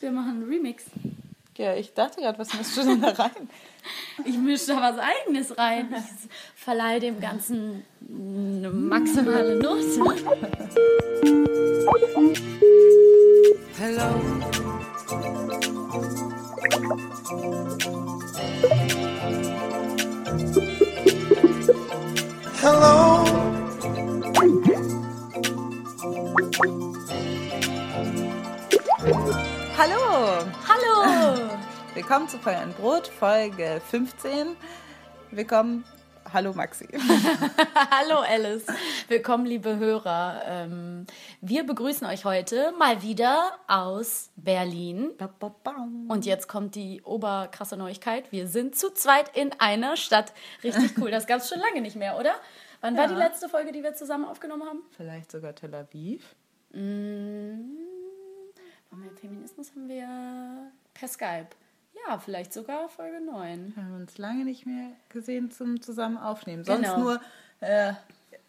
Wir machen einen Remix. Ja, ich dachte gerade, was mischst du denn da rein? Ich mische da was Eigenes rein. Ich verleihe dem Ganzen eine maximale Nuss. Hello. Hello. Hallo. Hallo! Willkommen zu Feuer und Brot, Folge 15. Willkommen. Hallo Maxi. Hallo Alice. Willkommen, liebe Hörer. Ähm, wir begrüßen euch heute mal wieder aus Berlin. Und jetzt kommt die oberkrasse Neuigkeit. Wir sind zu zweit in einer Stadt. Richtig cool. Das gab es schon lange nicht mehr, oder? Wann war Ja. die letzte Folge, die wir zusammen aufgenommen haben? Vielleicht sogar Tel Aviv. Mm, Haben wir Feminismus haben wir per Skype. Ja, vielleicht sogar Folge 9. Wir haben uns lange nicht mehr gesehen zum zusammen aufnehmen. Sonst Genau. nur äh,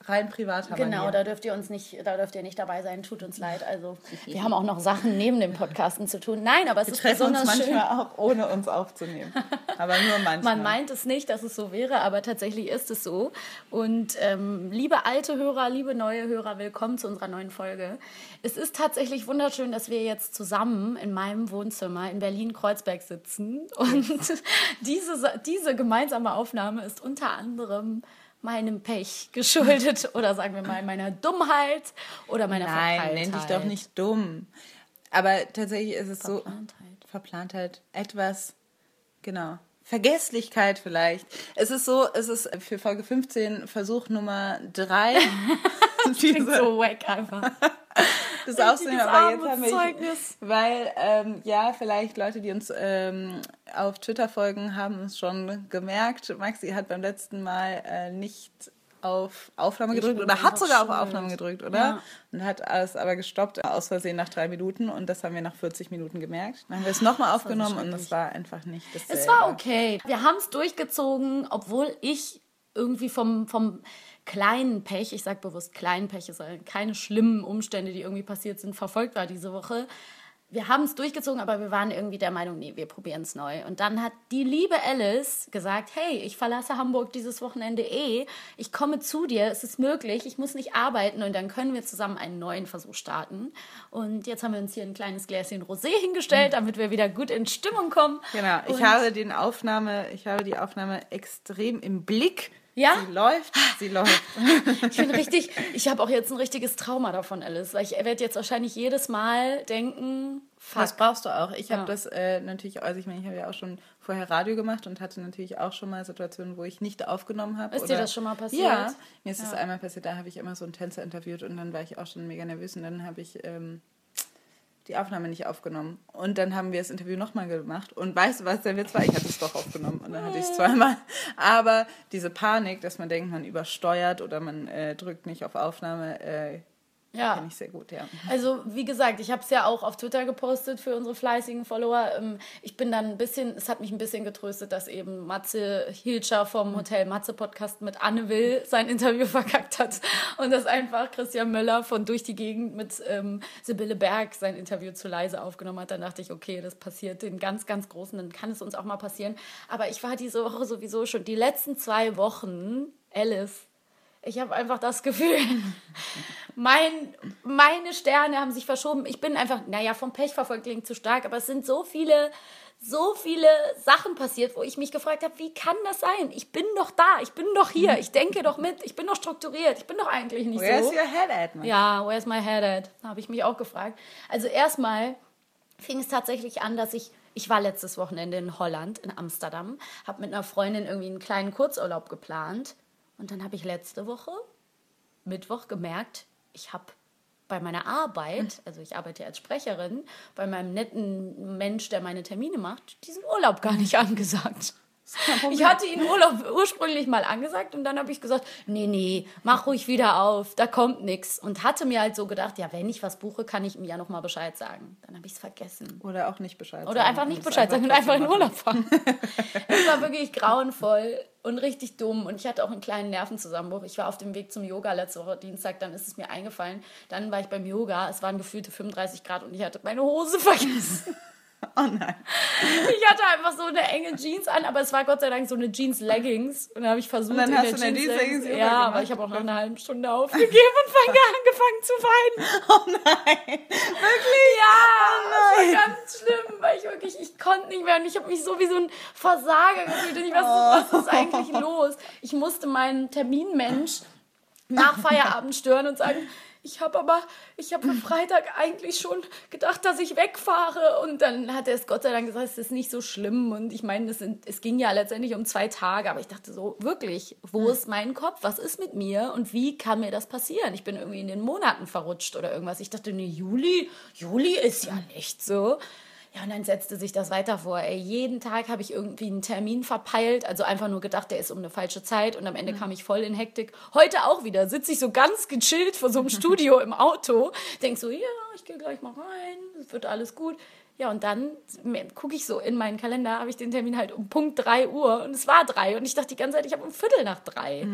rein privat haben Genau, da dürft ihr uns nicht, da dürft ihr nicht dabei sein. Tut uns leid. Also wir haben auch noch Sachen neben dem Podcasten zu tun. Nein, aber es Wir ist treffen uns besonders manchmal schön. auch, ohne uns aufzunehmen. Aber nur manchmal. Man meint es nicht, dass es so wäre, aber tatsächlich ist es so. Und ähm, liebe alte Hörer, liebe neue Hörer, willkommen zu unserer neuen Folge. Es ist tatsächlich wunderschön, dass wir jetzt zusammen in meinem Wohnzimmer in Berlin-Kreuzberg sitzen. Und diese, diese gemeinsame Aufnahme ist unter anderem meinem Pech geschuldet oder sagen wir mal meiner Dummheit oder meiner Nein, Verpeiltheit. nenn dich doch nicht dumm. Aber tatsächlich ist es Verplantheit. so. Verplantheit. Etwas, genau. Vergesslichkeit vielleicht. Es ist so, es ist für Folge 15 Versuch Nummer 3. Klingt so wack einfach. das aufzunehmen, aber jetzt haben wir, weil ähm, ja, vielleicht Leute, die uns ähm, auf Twitter folgen, haben es schon gemerkt. Maxi hat beim letzten Mal äh, nicht auf Aufnahme gedrückt oder hat sogar auf schuld. Aufnahme gedrückt, oder? Ja. Und hat es aber gestoppt aus Versehen nach drei Minuten und das haben wir nach 40 Minuten gemerkt. Dann haben wir es nochmal aufgenommen und es war einfach nicht dasselbe. Es war okay. Wir haben es durchgezogen, obwohl ich irgendwie vom, vom kleinen Pech, ich sage bewusst kleinen Pech, es sind keine schlimmen Umstände, die irgendwie passiert sind, verfolgt war diese Woche. Wir haben es durchgezogen, aber wir waren irgendwie der Meinung, nee, wir probieren es neu. Und dann hat die liebe Alice gesagt, hey, ich verlasse Hamburg dieses Wochenende eh, ich komme zu dir, es ist möglich, ich muss nicht arbeiten und dann können wir zusammen einen neuen Versuch starten. Und jetzt haben wir uns hier ein kleines Gläschen Rosé hingestellt, damit wir wieder gut in Stimmung kommen. Genau, ich Und- habe den Aufnahme, ich habe die Aufnahme extrem im Blick. Ja? Sie läuft, sie läuft. Ich bin richtig, ich habe auch jetzt ein richtiges Trauma davon, Alice, weil ich werde jetzt wahrscheinlich jedes Mal denken, fuck. Das brauchst du auch. Ich habe Ja. das äh, natürlich, also ich meine, ich habe ja auch schon vorher Radio gemacht und hatte natürlich auch schon mal Situationen, wo ich nicht aufgenommen habe. Ist dir das schon mal passiert? Ja, mir ist das Ja. einmal passiert, da habe ich immer so einen Tänzer interviewt und dann war ich auch schon mega nervös und dann habe ich ähm, die Aufnahme nicht aufgenommen. Und dann haben wir das Interview nochmal gemacht und weißt du, was der Witz war? Ich hatte es doch aufgenommen und dann hatte ich es zweimal. Aber diese Panik, dass man denkt, man übersteuert oder man äh, drückt nicht auf Aufnahme, äh, Ja. Kenn ich sehr gut, ja. Also, wie gesagt, ich habe es ja auch auf Twitter gepostet für unsere fleißigen Follower. Ähm, Ich bin dann ein bisschen, es hat mich ein bisschen getröstet, dass eben Matze Hilscher vom Hotel Matze Podcast mit Anne Will sein Interview verkackt hat und dass einfach Christian Möller von Durch die Gegend mit ähm, Sibylle Berg sein Interview zu leise aufgenommen hat. Dann dachte ich, okay, das passiert den ganz, ganz Großen, dann kann es uns auch mal passieren. Aber ich war diese Woche sowieso schon, die letzten zwei Wochen, Alice, ich habe einfach das Gefühl, mein, meine Sterne haben sich verschoben. Ich bin einfach, naja, vom Pech verfolgt klingt zu stark, aber es sind so viele, so viele Sachen passiert, wo ich mich gefragt habe, wie kann das sein? Ich bin doch da, ich bin doch hier, ich denke doch mit, ich bin doch strukturiert, ich bin doch eigentlich nicht Where's so. your head at, man? Ja, where's my head at? Habe ich mich auch gefragt. Also erstmal fing es tatsächlich an, dass ich, ich war letztes Wochenende in Holland, in Amsterdam, habe mit einer Freundin irgendwie einen kleinen Kurzurlaub geplant und dann habe ich letzte Woche, Mittwoch, gemerkt, ich habe bei meiner Arbeit, also ich arbeite als Sprecherin, bei meinem netten Mensch, der meine Termine macht, diesen Urlaub gar nicht angesagt. Ich hatte ihn Urlaub ursprünglich mal angesagt und dann habe ich gesagt, nee, nee, mach ruhig wieder auf, da kommt nichts. Und hatte mir halt so gedacht, ja, wenn ich was buche, kann ich ihm ja nochmal Bescheid sagen. Dann habe ich es vergessen. Oder auch nicht Bescheid Oder einfach nicht Bescheid sagen und einfach in Urlaub fahren. es war wirklich grauenvoll und richtig dumm. Und ich hatte auch einen kleinen Nervenzusammenbruch. Ich war auf dem Weg zum Yoga letzte Woche Dienstag, dann ist es mir eingefallen. Dann war ich beim Yoga, es waren gefühlte 35 Grad und ich hatte meine Hose vergessen. Oh nein. Ich hatte einfach so eine enge Jeans an, aber es war Gott sei Dank so eine Jeans-Leggings. Und dann habe ich versucht, Und dann in hast der du Jeans-Leggings. Jeans-Leggings Ja, aber ich habe auch nach einer halben Stunde aufgegeben und fange angefangen zu weinen. Oh nein. Wirklich? Ja, das war ganz schlimm, weil ich wirklich, ich konnte nicht mehr und ich habe mich so wie so ein Versager gefühlt und ich weiß nicht, was ist eigentlich los? Ich musste meinen Terminmensch nach Feierabend stören und sagen, ich habe aber, ich habe für Freitag eigentlich schon gedacht, dass ich wegfahre. Und dann hat er es Gott sei Dank gesagt, es ist nicht so schlimm. Und ich meine, es, ging ja letztendlich um zwei Tage. Aber ich dachte so, wirklich, wo ist mein Kopf? Was ist mit mir? Und wie kann mir das passieren? Ich bin irgendwie in den Monaten verrutscht oder irgendwas. Ich dachte, nee, Juli, Juli ist ja nicht so. Ja, und dann setzte sich das weiter vor. Ey, jeden Tag habe ich irgendwie einen Termin verpeilt, also einfach nur gedacht, der ist um eine falsche Zeit und am Ende kam ich voll in Hektik. Heute auch wieder sitze ich so ganz gechillt vor so einem Studio im Auto, denk so, ja, ich gehe gleich mal rein, es wird alles gut. Ja, und dann gucke ich so in meinen Kalender, habe ich den Termin halt um Punkt 3 Uhr und es war 3 und ich dachte die ganze Zeit, ich habe um Viertel nach 3.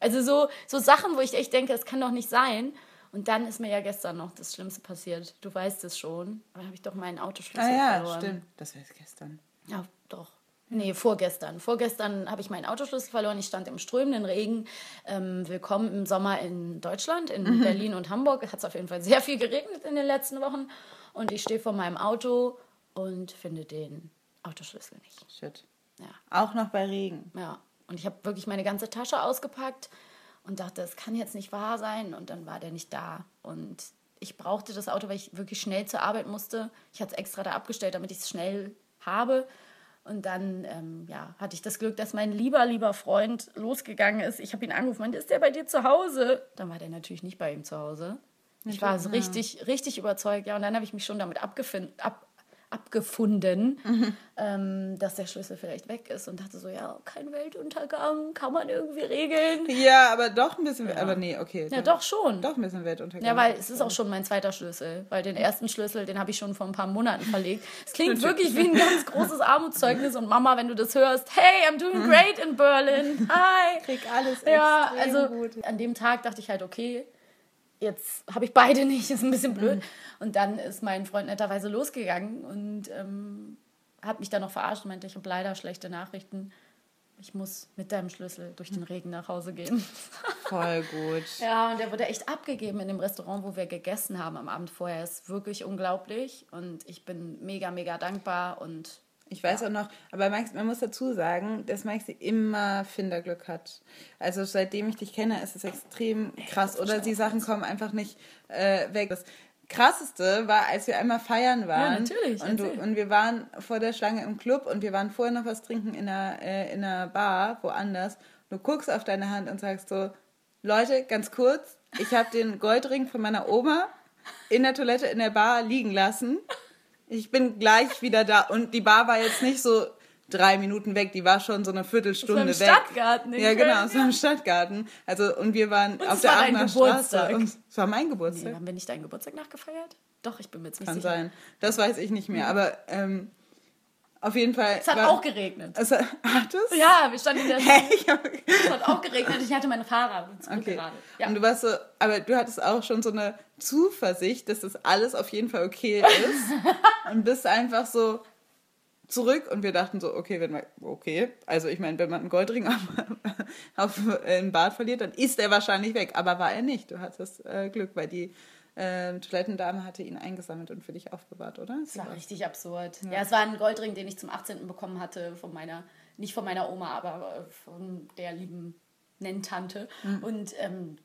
Also so, so Sachen, wo ich echt denke, es kann doch nicht sein. Und dann ist mir ja gestern noch das Schlimmste passiert. Du weißt es schon. Da habe ich doch meinen Autoschlüssel Ah ja, verloren. stimmt. Das war jetzt gestern. Ja, doch. Nee, vorgestern. Vorgestern habe ich meinen Autoschlüssel verloren. Ich stand im strömenden Regen. Ähm, willkommen im Sommer in Deutschland, in Berlin und Hamburg. Es hat auf jeden Fall sehr viel geregnet in den letzten Wochen. Und ich stehe vor meinem Auto und finde den Autoschlüssel nicht. Shit. Ja. Auch noch bei Regen. Ja, und ich habe wirklich meine ganze Tasche ausgepackt und dachte, es kann jetzt nicht wahr sein. Und dann war der nicht da. Und ich brauchte das Auto, weil ich wirklich schnell zur Arbeit musste. Ich hatte es extra da abgestellt, damit ich es schnell habe. Und dann ähm, ja, hatte ich das Glück, dass mein lieber, lieber Freund losgegangen ist. Ich habe ihn angerufen, meinte, ist der bei dir zu Hause? Dann war der natürlich nicht bei ihm zu Hause. Ich war so richtig, richtig überzeugt. Ja, und dann habe ich mich schon damit abgefunden, ab, abgefunden, ähm, dass der Schlüssel vielleicht weg ist und dachte so, ja, kein Weltuntergang, kann man irgendwie regeln. Ja, aber doch ein bisschen. Aber nee, okay. Ja, doch schon. Doch ein bisschen Weltuntergang. Ja, weil es ist auch schon mein zweiter Schlüssel, weil den ersten Schlüssel, den habe ich schon vor ein paar Monaten verlegt. Es klingt wirklich wie ein ganz großes Armutszeugnis und Mama, wenn du das hörst, hey, I'm doing great in Berlin. Hi. Krieg alles Ja, also gut. an dem Tag dachte ich halt, okay, jetzt habe ich beide nicht, ist ein bisschen blöd. Mhm. Und dann ist mein Freund netterweise losgegangen und ähm, hat mich dann noch verarscht und meinte, ich habe leider schlechte Nachrichten. Ich muss mit deinem Schlüssel durch den Regen nach Hause gehen. Voll gut. Ja, und der wurde echt abgegeben in dem Restaurant, wo wir gegessen haben am Abend vorher. Ist wirklich unglaublich und ich bin mega, mega dankbar und Ich weiß auch noch, aber Max, man muss dazu sagen, dass Maxi immer Finderglück hat. Also seitdem ich dich kenne, ist es extrem krass. Oder die Sachen kommen einfach nicht äh, weg. Das Krasseste war, als wir einmal feiern waren. Ja, natürlich, Und, du, und wir waren vor der Schlange im Club und wir waren vorher noch was trinken in einer, äh, in einer Bar, woanders. Du guckst auf deine Hand und sagst so, Leute, ganz kurz, ich habe den Goldring von meiner Oma in der Toilette in der Bar liegen lassen. Ich bin gleich wieder da. Und die Bar war jetzt nicht so drei Minuten weg, die war schon so eine Viertelstunde Das weg. war im Stadtgarten in Ja, genau, Köln, es war im Stadtgarten. Also, und wir waren auf es der war Aachener. Straße. Und es war mein Nee, Geburtstag. haben wir nicht deinen Geburtstag nachgefeiert? Doch, ich bin mir jetzt nicht Kann sicher. sein. Das weiß ich nicht mehr. Aber ähm, auf jeden Fall. Es hat war- auch geregnet. Es hat, hat es? Ja, wir standen in der Hey, ich hab, Es hat auch geregnet. Ich hatte meine Fahrrad okay. Ja. Und du warst so, aber du hattest auch schon so eine Zuversicht, dass das alles auf jeden Fall okay ist. und bist einfach so zurück und wir dachten so, okay, wenn wir, okay, also ich meine, wenn man einen Goldring auf, auf äh, im Bad verliert, dann ist er wahrscheinlich weg. Aber war er nicht. Du hattest äh, Glück, weil die äh, Toilettendame hatte ihn eingesammelt und für dich aufbewahrt, oder? Das war richtig absurd. Ja. es war ein Goldring, den ich zum 18. bekommen hatte von meiner, nicht von meiner Oma, aber äh, von der lieben Nenntante. Und ähm,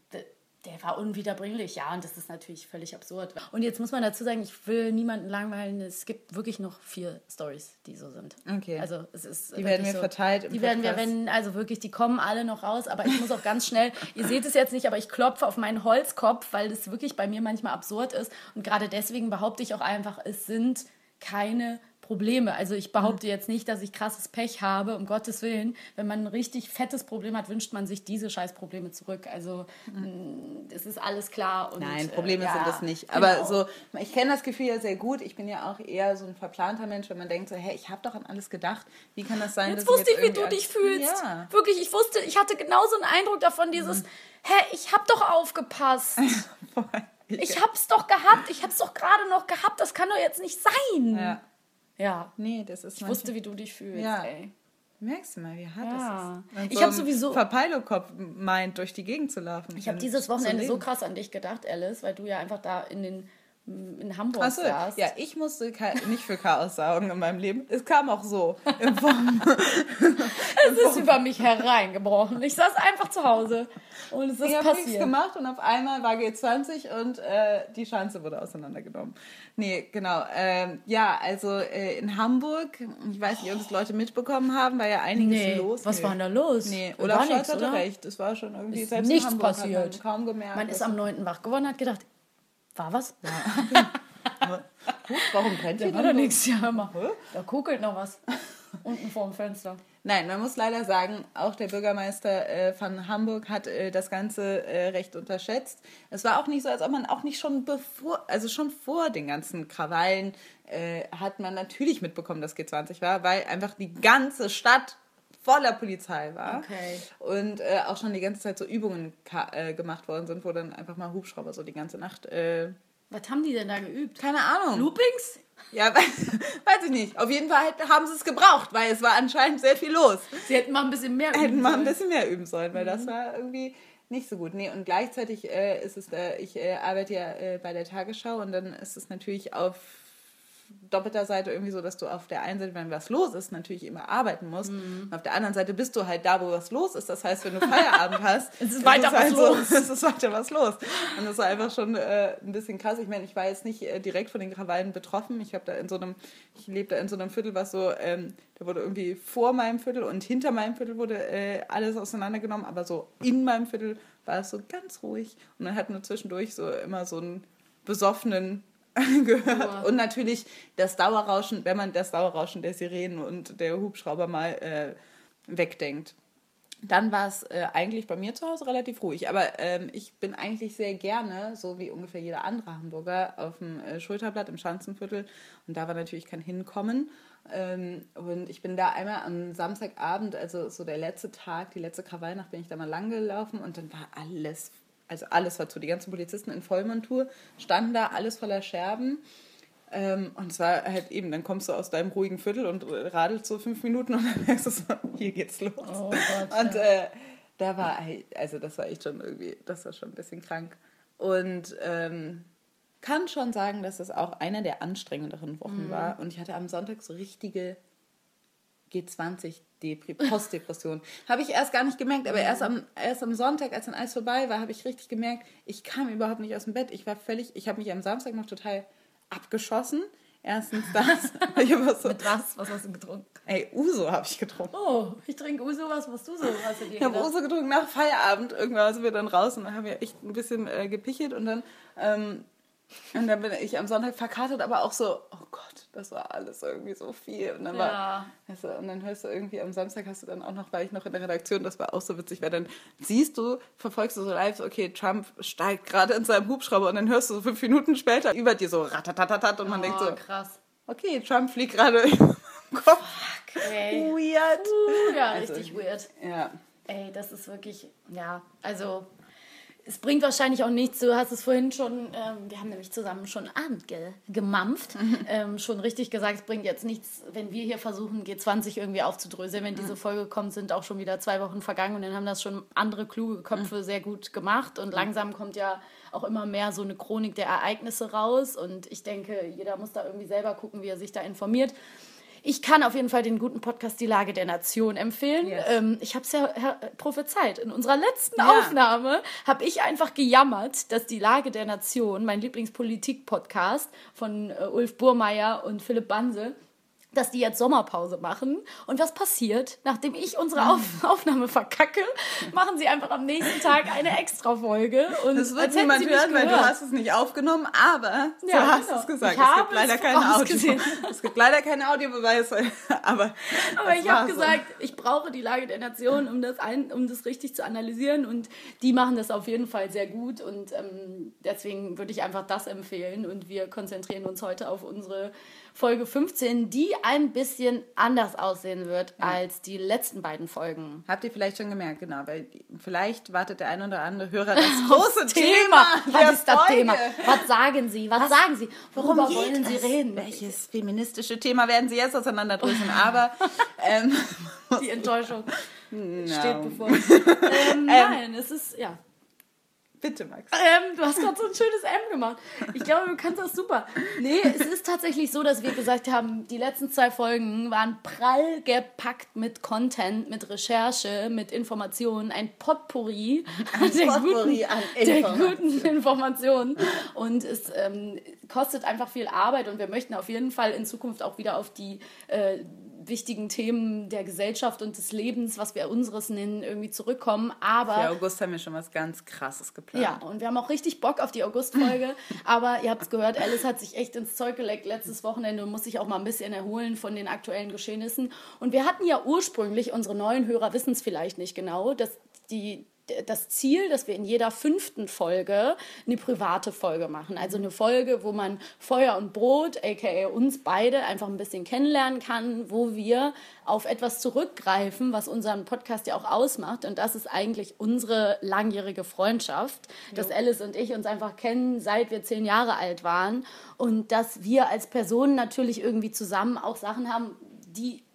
der war unwiederbringlich, ja, und das ist natürlich völlig absurd. Und jetzt muss man dazu sagen, ich will niemanden langweilen. Es gibt wirklich noch vier Stories, die so sind. Okay. Also es ist Die werden wir verteilt im Die werden wir, Podcast. wenn, also wirklich, die kommen alle noch raus, aber ich muss auch ganz schnell, ihr seht es jetzt nicht, aber ich klopfe auf meinen Holzkopf, weil das wirklich bei mir manchmal absurd ist. Und gerade deswegen behaupte ich auch einfach, es sind keine Probleme. Also ich behaupte jetzt nicht, dass ich krasses Pech habe, um Gottes Willen. Wenn man ein richtig fettes Problem hat, wünscht man sich diese scheiß Probleme zurück. Also es ist alles klar. Und, Nein, äh, Probleme ja, sind das nicht. genau. Aber so, ich kenne das Gefühl ja sehr gut. Ich bin ja auch eher so ein verplanter Mensch, wenn man denkt so, hey, ich habe doch an alles gedacht. Wie kann das sein, Jetzt dass wusste ich, wie du dich fühlst. Ja. Wirklich, ich wusste, ich hatte genauso einen Eindruck davon, dieses, Mhm. hä, ich hab doch aufgepasst. Ich hab's doch gehabt, ich hab's doch gerade noch gehabt, das kann doch jetzt nicht sein. ja. Ja. Nee, das ist Ich wusste, wie du dich fühlst, Ja. ey. Merkst du mal, wie hart Ja. das ist. Ich so hab ein sowieso- Verpeilokopf meint, durch die Gegend zu laufen. Ich habe dieses Wochenende so krass an dich gedacht, Alice, weil du ja einfach da in den in Hamburg Achso, saßt. ja, ich musste nicht für Chaos sorgen in meinem Leben. Es kam auch so. Es ist über mich hereingebrochen. Ich saß einfach zu Hause und es ist Ich habe nichts passiert. gemacht und auf einmal war G20 und äh, die Schanze wurde auseinandergenommen. Nee, genau. Ähm, ja, also äh, in Hamburg, ich weiß nicht, ob es Leute mitbekommen haben, war ja einiges Nee, los. was nee. war denn da los? Nee, nix, Scholz hatte oder? recht. Es war schon irgendwie Ist selbst nichts in Hamburg passiert. Kaum gemerkt. Man ist am 9. wach geworden und hat gedacht, war was? Huch, warum brennt Da war doch nichts, ja, hör mal. Da kukelt noch was. Unten vor dem Fenster. Nein, man muss leider sagen, auch der Bürgermeister äh, von Hamburg hat äh, das Ganze äh, recht unterschätzt. Es war auch nicht so, als ob man auch nicht schon bevor, also schon vor den ganzen Krawallen äh, hat man natürlich mitbekommen, dass G20 war, weil einfach die ganze Stadt voller Polizei war. Okay. Und äh, auch schon die ganze Zeit so Übungen äh, gemacht worden sind, wo dann einfach mal Hubschrauber so die ganze Nacht. Äh, Was haben die denn da geübt? keine Ahnung. Loopings? Ja, weiß, weiß ich nicht. Auf jeden Fall haben sie es gebraucht, weil es war anscheinend sehr viel los Sie hätten mal ein bisschen mehr hätten üben mal ein sollen. bisschen mehr üben sollen, weil das war irgendwie nicht so gut. Nee, und gleichzeitig äh, ist es, äh, ich äh, arbeite ja äh, bei der Tagesschau und dann ist es natürlich auf doppelter Seite irgendwie so, dass du auf der einen Seite, wenn was los ist, natürlich immer arbeiten musst. Mhm. Und auf der anderen Seite bist du halt da, wo was los ist. Das heißt, wenn du Feierabend hast, Es ist weiter was halt los. So, es ist weiter was los. Und das war einfach schon äh, ein bisschen krass. Ich meine, ich war jetzt nicht äh, direkt von den Krawallen betroffen. Ich habe da in so einem, ich lebe da in so einem Viertel, was so, ähm, da wurde irgendwie vor meinem Viertel und hinter meinem Viertel wurde äh, alles auseinandergenommen, aber so in meinem Viertel war es so ganz ruhig. Und dann hatten wir zwischendurch so immer so einen besoffenen gehört. Und natürlich das Dauerrauschen, wenn man das Dauerrauschen der Sirenen und der Hubschrauber mal äh, wegdenkt. Dann war es äh, eigentlich bei mir zu Hause relativ ruhig. Aber ähm, ich bin eigentlich sehr gerne, so wie ungefähr jeder andere Hamburger, auf dem äh, Schulterblatt im Schanzenviertel. Und da war natürlich kein Hinkommen. Ähm, und ich bin da einmal am Samstagabend, also so der letzte Tag, die letzte Krawallnacht, bin ich da mal lang gelaufen und dann war alles, also alles war zu. Die ganzen Polizisten in Vollmontur standen da, alles voller Scherben. Ähm, und es war halt eben, dann kommst du aus deinem ruhigen Viertel und radelst so fünf Minuten und dann merkst du so, hier geht's los. Oh Gott, und äh, da war halt, also das war echt schon irgendwie, das war schon ein bisschen krank. Und ähm, kann schon sagen, dass es auch eine der anstrengenderen Wochen Mhm. war. Und ich hatte am Sonntag so richtige G20-Postdepression. habe ich erst gar nicht gemerkt, aber erst am, erst am Sonntag, als dann alles vorbei war, habe ich richtig gemerkt, ich kam überhaupt nicht aus dem Bett. Ich war völlig, ich habe mich am Samstag noch total abgeschossen. Erstens das. ich so, Mit was? Was hast du getrunken? ey, Uso habe ich getrunken. Oh, ich trinke Uso, was machst du so? Hast du dir Ich habe? Uso getrunken nach Feierabend. Irgendwann sind wir dann raus und dann haben wir echt ein bisschen äh, gepichelt und dann ähm, Und dann bin ich am Sonntag verkatert, aber auch so, oh Gott, das war alles irgendwie so viel. Und dann, Ja. war, du, und dann hörst du irgendwie, am Samstag hast du dann auch noch, war ich noch in der Redaktion, das war auch so witzig, weil dann siehst du, verfolgst du so live, okay, Trump steigt gerade in seinem Hubschrauber und dann hörst du so fünf Minuten später über dir so ratatatatat und man denkt so, Oh, krass. okay, Trump fliegt gerade im Kopf. Okay. Weird. Uh, ja, Also- richtig weird. Ja. Ey, das ist wirklich, ja, also es bringt wahrscheinlich auch nichts. Du hast es vorhin schon, ähm, wir haben nämlich zusammen schon Abend ge gemampft, ähm, schon richtig gesagt, es bringt jetzt nichts, wenn wir hier versuchen, G20 irgendwie aufzudröseln. Wenn diese Folge kommt, sind auch schon wieder zwei Wochen vergangen und dann haben das schon andere kluge Köpfe sehr gut gemacht und langsam kommt ja auch immer mehr so eine Chronik der Ereignisse raus und ich denke, jeder muss da irgendwie selber gucken, wie er sich da informiert. Ich kann auf jeden Fall den guten Podcast Die Lage der Nation empfehlen. Yes. Ähm, ich habe es ja her- prophezeit. In unserer letzten Ja. Aufnahme habe ich einfach gejammert, dass Die Lage der Nation, mein Lieblingspolitik-Podcast von äh, Ulf Burmeier und Philipp Banse, dass die jetzt Sommerpause machen. Und was passiert? Nachdem ich unsere Auf Aufnahme verkacke, machen sie einfach am nächsten Tag eine Extra-Folge. Und Das wird niemand hören, weil du hast es nicht aufgenommen, aber Ja, du hast genau. es gesagt. Ich es habe gibt leider es keine Audio. Es gibt leider keine Audiobeweise, aber Aber ich habe so. gesagt, ich brauche die Lage der Nation, um das, ein, um das richtig zu analysieren. Und die machen das auf jeden Fall sehr gut. Und ähm, deswegen würde ich einfach das empfehlen. Und wir konzentrieren uns heute auf unsere Folge 15, die ein bisschen anders aussehen wird als die letzten beiden Folgen. Habt ihr vielleicht schon gemerkt, genau, weil vielleicht wartet der ein oder andere Hörer das große Thema. Was der ist das Folge. Thema? Was sagen Sie? Was, sagen Sie? Worüber geht wollen Sie reden? Welches feministische Thema werden Sie jetzt auseinanderdröseln? Aber ähm, Die Enttäuschung no. steht bevor. Ähm, nein, es ist, ja. Bitte, Max. Ähm, du hast gerade so ein schönes M gemacht. Ich glaube, du kannst das super. Nee, es ist tatsächlich so, dass wir gesagt haben, die letzten zwei Folgen waren prall gepackt mit Content, mit Recherche, mit Informationen, ein Potpourri, der, Potpourri guten, an der Informationen. guten Informationen. Und es ähm, kostet einfach viel Arbeit und wir möchten auf jeden Fall in Zukunft auch wieder auf die äh, wichtigen Themen der Gesellschaft und des Lebens, was wir unseres nennen, irgendwie zurückkommen. Aber Für August haben wir schon was ganz Krasses geplant. ja, und wir haben auch richtig Bock auf die August-Folge. aber ihr habt es gehört, Alice hat sich echt ins Zeug gelegt letztes Wochenende und muss sich auch mal ein bisschen erholen von den aktuellen Geschehnissen. Und wir hatten ja ursprünglich, unsere neuen Hörer wissen es vielleicht nicht genau, dass die das Ziel, dass wir in jeder fünften Folge eine private Folge machen. Also eine Folge, wo man Feuer und Brot, aka uns beide, einfach ein bisschen kennenlernen kann, wo wir auf etwas zurückgreifen, was unseren Podcast ja auch ausmacht. Und das ist eigentlich unsere langjährige Freundschaft, dass Alice und ich uns einfach kennen, seit wir zehn Jahre alt waren. Und dass wir als Personen natürlich irgendwie zusammen auch Sachen haben, die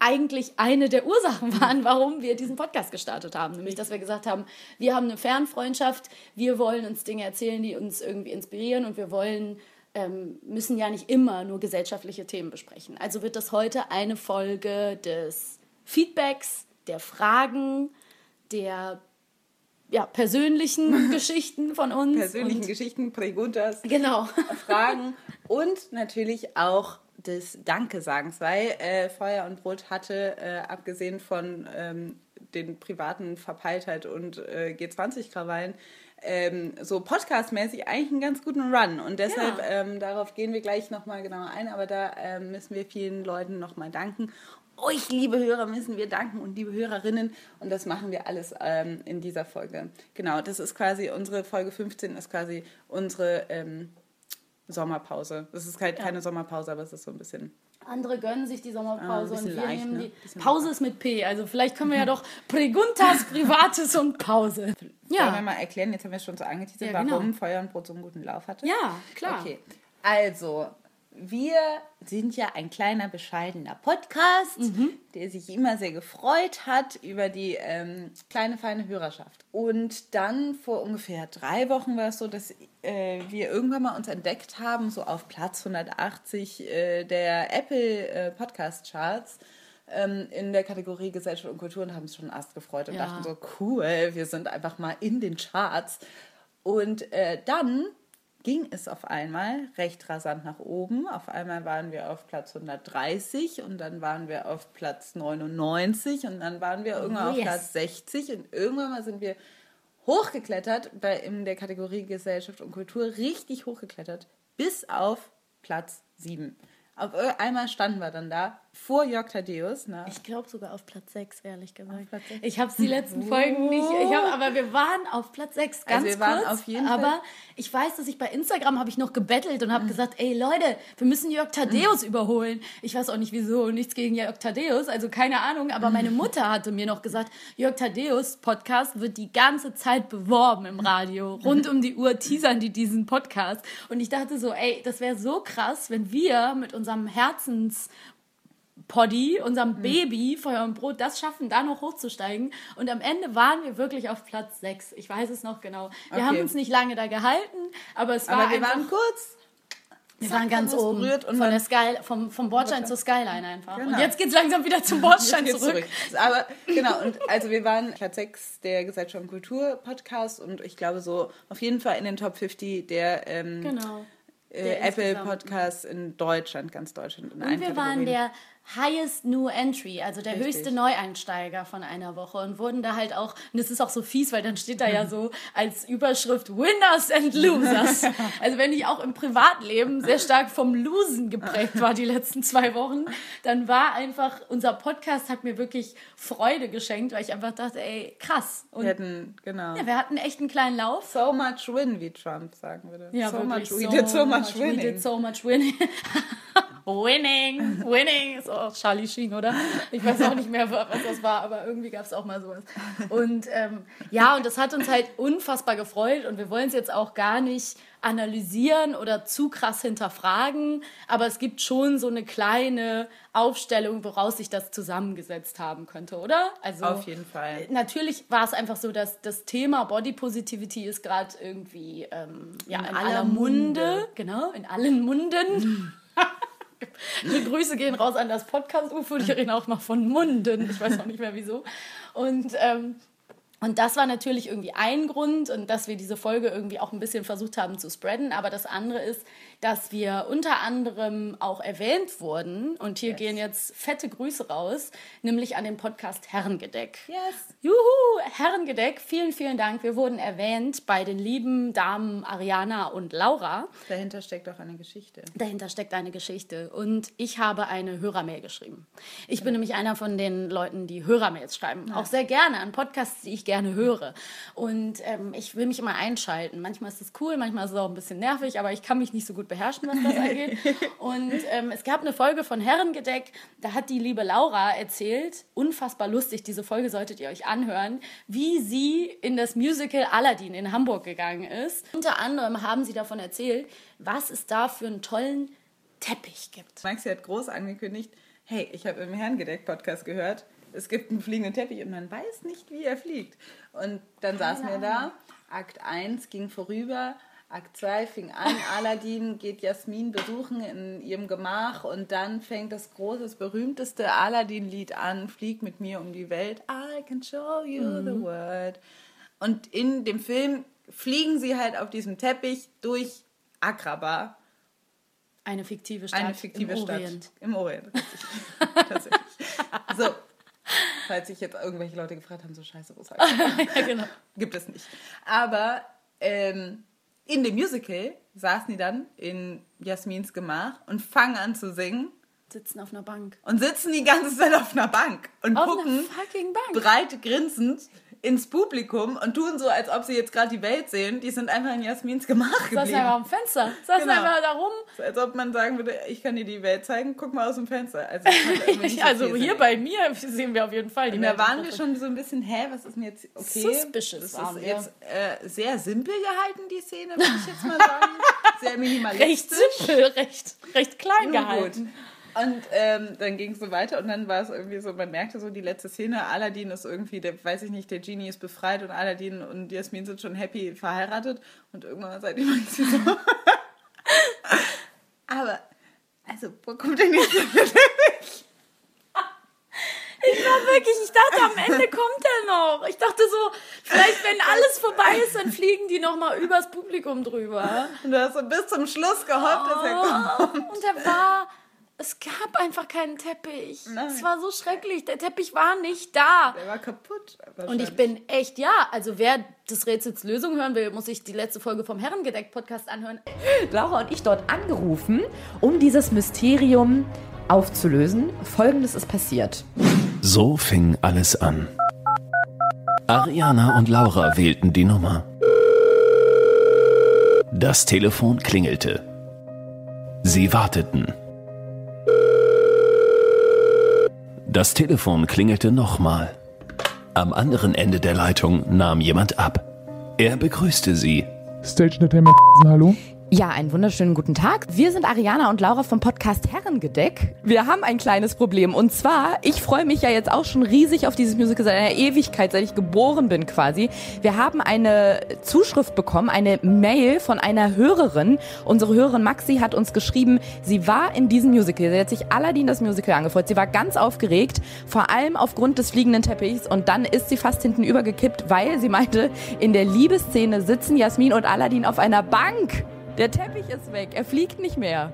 eigentlich eine der Ursachen waren, warum wir diesen Podcast gestartet haben. Nämlich, dass wir gesagt haben, wir haben eine Fernfreundschaft, wir wollen uns Dinge erzählen, die uns irgendwie inspirieren und wir wollen, ähm, müssen ja nicht immer nur gesellschaftliche Themen besprechen. Also wird das heute eine Folge des Feedbacks, der Fragen, der ja, persönlichen Geschichten von uns. Persönlichen Geschichten, Preguntas, Genau. Fragen und natürlich auch des Danke-Sagens, weil äh, Feuer und Brot hatte, äh, abgesehen von ähm, den privaten Verpeiltheit und äh, G20-Krawallen, ähm, so podcastmäßig eigentlich einen ganz guten Run. Und deshalb, Ja. ähm, darauf gehen wir gleich nochmal genauer ein, aber da ähm, müssen wir vielen Leuten nochmal danken. Euch, liebe Hörer, müssen wir danken und liebe Hörerinnen. Und das machen wir alles ähm, in dieser Folge. Genau, das ist quasi unsere Folge 15, ist quasi unsere ähm, Sommerpause. Das ist halt keine Sommerpause, aber es ist so ein bisschen. Andere gönnen sich die Ah, Sommerpause ein und wir leicht, nehmen ne? die. Bisschen Pause ist mit P. Also vielleicht können wir ja doch Preguntas, Privates und Pause. Wollen wir Ja, mal erklären, jetzt haben wir schon so angeteasert, Ja, genau. warum Feuer und Brot so einen guten Lauf hatte? ja klar. Okay, also, wir sind ja ein kleiner, bescheidener Podcast, Mhm. der sich immer sehr gefreut hat über die ähm, kleine, feine Hörerschaft. Und dann vor ungefähr drei Wochen war es so, dass äh, wir irgendwann mal uns entdeckt haben, so auf Platz 180 äh, der Apple äh, Podcast Charts ähm, in der Kategorie Gesellschaft und Kultur und haben uns schon erst gefreut und Ja. dachten so, cool, wir sind einfach mal in den Charts. Und äh, dann ging es auf einmal recht rasant nach oben. Auf einmal waren wir auf Platz 130 und dann waren wir auf Platz 99 und dann waren wir irgendwann auf yes. Platz 60 und irgendwann mal sind wir hochgeklettert bei, in der Kategorie Gesellschaft und Kultur, richtig hochgeklettert, bis auf Platz 7. Auf einmal standen wir dann da vor Jörg Thaddeus. Ne? Ich glaube sogar auf Platz 6, ehrlich gesagt. Platz sechs? Ich habe die letzten Folgen nicht, ich hab, aber wir waren auf Platz 6, ganz Also wir waren kurz. auf jeden aber Fall- ich weiß, dass ich bei Instagram habe ich noch gebettelt und habe gesagt, ey Leute, wir müssen Jörg Thaddeus überholen. Ich weiß auch nicht wieso, nichts gegen Jörg Thaddeus, also keine Ahnung, aber meine Mutter hatte mir noch gesagt, Jörg Thaddeus Podcast wird die ganze Zeit beworben im Radio. Rund um die Uhr teasern die diesen Podcast. Und ich dachte so, ey, das wäre so krass, wenn wir mit unserem Herzens Poddy, unserem Baby, Feuer und Brot, das schaffen, da noch hochzusteigen. Und am Ende waren wir wirklich auf Platz 6. Ich weiß es noch genau. Wir Okay. haben uns nicht lange da gehalten, aber es war Aber wir waren kurz. wir zack, waren ganz es oben. berührt und von der Sky, vom, vom Bordstein zur Skyline einfach. Und Genau. jetzt geht's langsam wieder zum Bordstein zurück. geht's Aber genau, und also wir waren Platz 6 der Gesellschaft und Kultur Podcast und ich glaube so auf jeden Fall in den Top 50 der, ähm, Genau. äh, Der Apple insgesamt. Podcasts in Deutschland, ganz Deutschland. In Und wir waren Kategorien. der highest new entry, also der Richtig. höchste Neueinsteiger von einer Woche und wurden da halt auch, und es ist auch so fies, weil dann steht da ja so als Überschrift Winners and Losers. Also wenn ich auch im Privatleben sehr stark vom Losen geprägt war die letzten zwei Wochen, dann war einfach, unser Podcast hat mir wirklich Freude geschenkt, weil ich einfach dachte, ey, krass. Und Wir hatten, genau. ja, wir hatten echt einen kleinen Lauf. So much win, wie Trump sagen würde. Ja, so wirklich. much, we did so much We winning. did so much winning. winning, winning. Ist auch Charlie Sheen, oder? Ich weiß auch nicht mehr, was das war, aber irgendwie gab es auch mal sowas. Und ähm, ja, und das hat uns halt unfassbar gefreut und wir wollen es jetzt auch gar nicht analysieren oder zu krass hinterfragen, aber es gibt schon so eine kleine Aufstellung, woraus sich das zusammengesetzt haben könnte, oder? Also Auf jeden Fall. Natürlich war es einfach so, dass das Thema Body Positivity ist gerade irgendwie ähm, ja, in, aller Munde. Genau, in allen Munden. Die Grüße gehen raus an das Podcast-UFO. Die reden auch mal von Munden. Ich weiß auch nicht mehr wieso. Und, ähm, und das war natürlich irgendwie ein Grund und dass wir diese Folge irgendwie auch ein bisschen versucht haben zu spreaden. Aber das andere ist, dass wir unter anderem auch erwähnt wurden. Und hier gehen jetzt fette Grüße raus, nämlich an den Podcast Herrengedeck. Yes. Juhu, Herrengedeck, vielen, vielen Dank. Wir wurden erwähnt bei den lieben Damen Ariana und Laura. Dahinter steckt auch eine Geschichte. Dahinter steckt eine Geschichte. Und ich habe eine Hörermail geschrieben. Ich bin nämlich einer von den Leuten, die Hörermails schreiben. Auch sehr gerne an Podcasts, die ich gerne höre. Und ähm, ich will mich immer einschalten. Manchmal ist es cool, manchmal ist es auch ein bisschen nervig, aber ich kann mich nicht so gut beherrschen, was das angeht. Und ähm, es gab eine Folge von Herrengedeck, da hat die liebe Laura erzählt, unfassbar lustig, diese Folge solltet ihr euch anhören, wie sie in das Musical Aladdin in Hamburg gegangen ist. Unter anderem haben sie davon erzählt, was es da für einen tollen Teppich gibt. Maxi hat groß angekündigt, hey, ich habe im Herrengedeck-Podcast gehört, es gibt einen fliegenden Teppich und man weiß nicht, wie er fliegt. Und dann saßen wir da, Akt 1 ging vorüber, Akt 2 fing an, Aladdin geht Jasmin besuchen in ihrem Gemach und dann fängt das große, das berühmteste Aladdin-Lied an, Flieg mit mir um die Welt, I can show you the world. Und in dem Film fliegen sie halt auf diesem Teppich durch Agrabah, Eine fiktive Stadt eine fiktive im Stadt. Orient. Im Orient. Tatsächlich. So, falls sich jetzt irgendwelche Leute gefragt haben, so scheiße, wo ist ja, genau. Gibt es nicht. Aber ähm, in dem Musical saßen die dann in Jasmins Gemach und fangen an zu singen Sitzen auf einer Bank. und sitzen die ganze Zeit auf einer Bank und Auf gucken breit grinsend ins Publikum und tun so, als ob sie jetzt gerade die Welt sehen. Die sind einfach in Jasmins Gemach Saßen geblieben. einfach am Fenster. Saßen Genau. einfach da rum. Als ob man sagen würde, ich kann dir die Welt zeigen, guck mal aus dem Fenster. Also, so Also hier bei mir sehen wir auf jeden Fall die Und da Welt. waren wir schon so ein bisschen, hä, was ist denn jetzt okay? Suspicious Das ist jetzt äh, sehr simpel gehalten, die Szene, würde ich jetzt mal sagen. Sehr recht minimalistisch. simpel, recht, recht klein Nun gehalten. Gut. Und ähm, dann ging es so weiter und dann war es irgendwie so, man merkte so die letzte Szene, Aladdin ist irgendwie, der weiß ich nicht, der Genie ist befreit und Aladdin und Jasmin sind schon happy verheiratet und irgendwann seid ihr so. Aber, also, wo kommt denn jetzt Ich war wirklich, ich dachte, am Ende kommt er noch. Ich dachte so, vielleicht wenn alles vorbei ist, dann fliegen die noch mal übers Publikum drüber. Und du hast so bis zum Schluss gehofft, dass er kommt. Oh, und er war Es gab einfach keinen Teppich. Nein. Es war so schrecklich. Der Teppich war nicht da. Der war kaputt. Und ich bin echt, ja, also wer des Rätsels Lösung hören will, muss sich die letzte Folge vom Herrengedeck-Podcast anhören. Laura und ich dort angerufen, um dieses Mysterium aufzulösen. Folgendes ist passiert. So fing alles an. Ariana und Laura wählten die Nummer. Das Telefon klingelte. Sie warteten. Das Telefon klingelte nochmal. Am anderen Ende der Leitung nahm jemand ab. Er begrüßte sie. Stage Entertainment, hallo? Ja, einen wunderschönen guten Tag. Wir sind Ariana und Laura vom Podcast Herrengedeck. Wir haben ein kleines Problem und zwar, ich freue mich ja jetzt auch schon riesig auf dieses Musical seit einer Ewigkeit, seit ich geboren bin quasi. Wir haben eine Zuschrift bekommen, eine Mail von einer Hörerin. Unsere Hörerin Maxi hat uns geschrieben, sie war in diesem Musical, sie hat sich Aladdin das Musical angefreut, sie war ganz aufgeregt, vor allem aufgrund des fliegenden Teppichs und dann ist sie fast hinten übergekippt, weil sie meinte, in der Liebesszene sitzen Jasmin und Aladdin auf einer Bank. Der Teppich ist weg, er fliegt nicht mehr.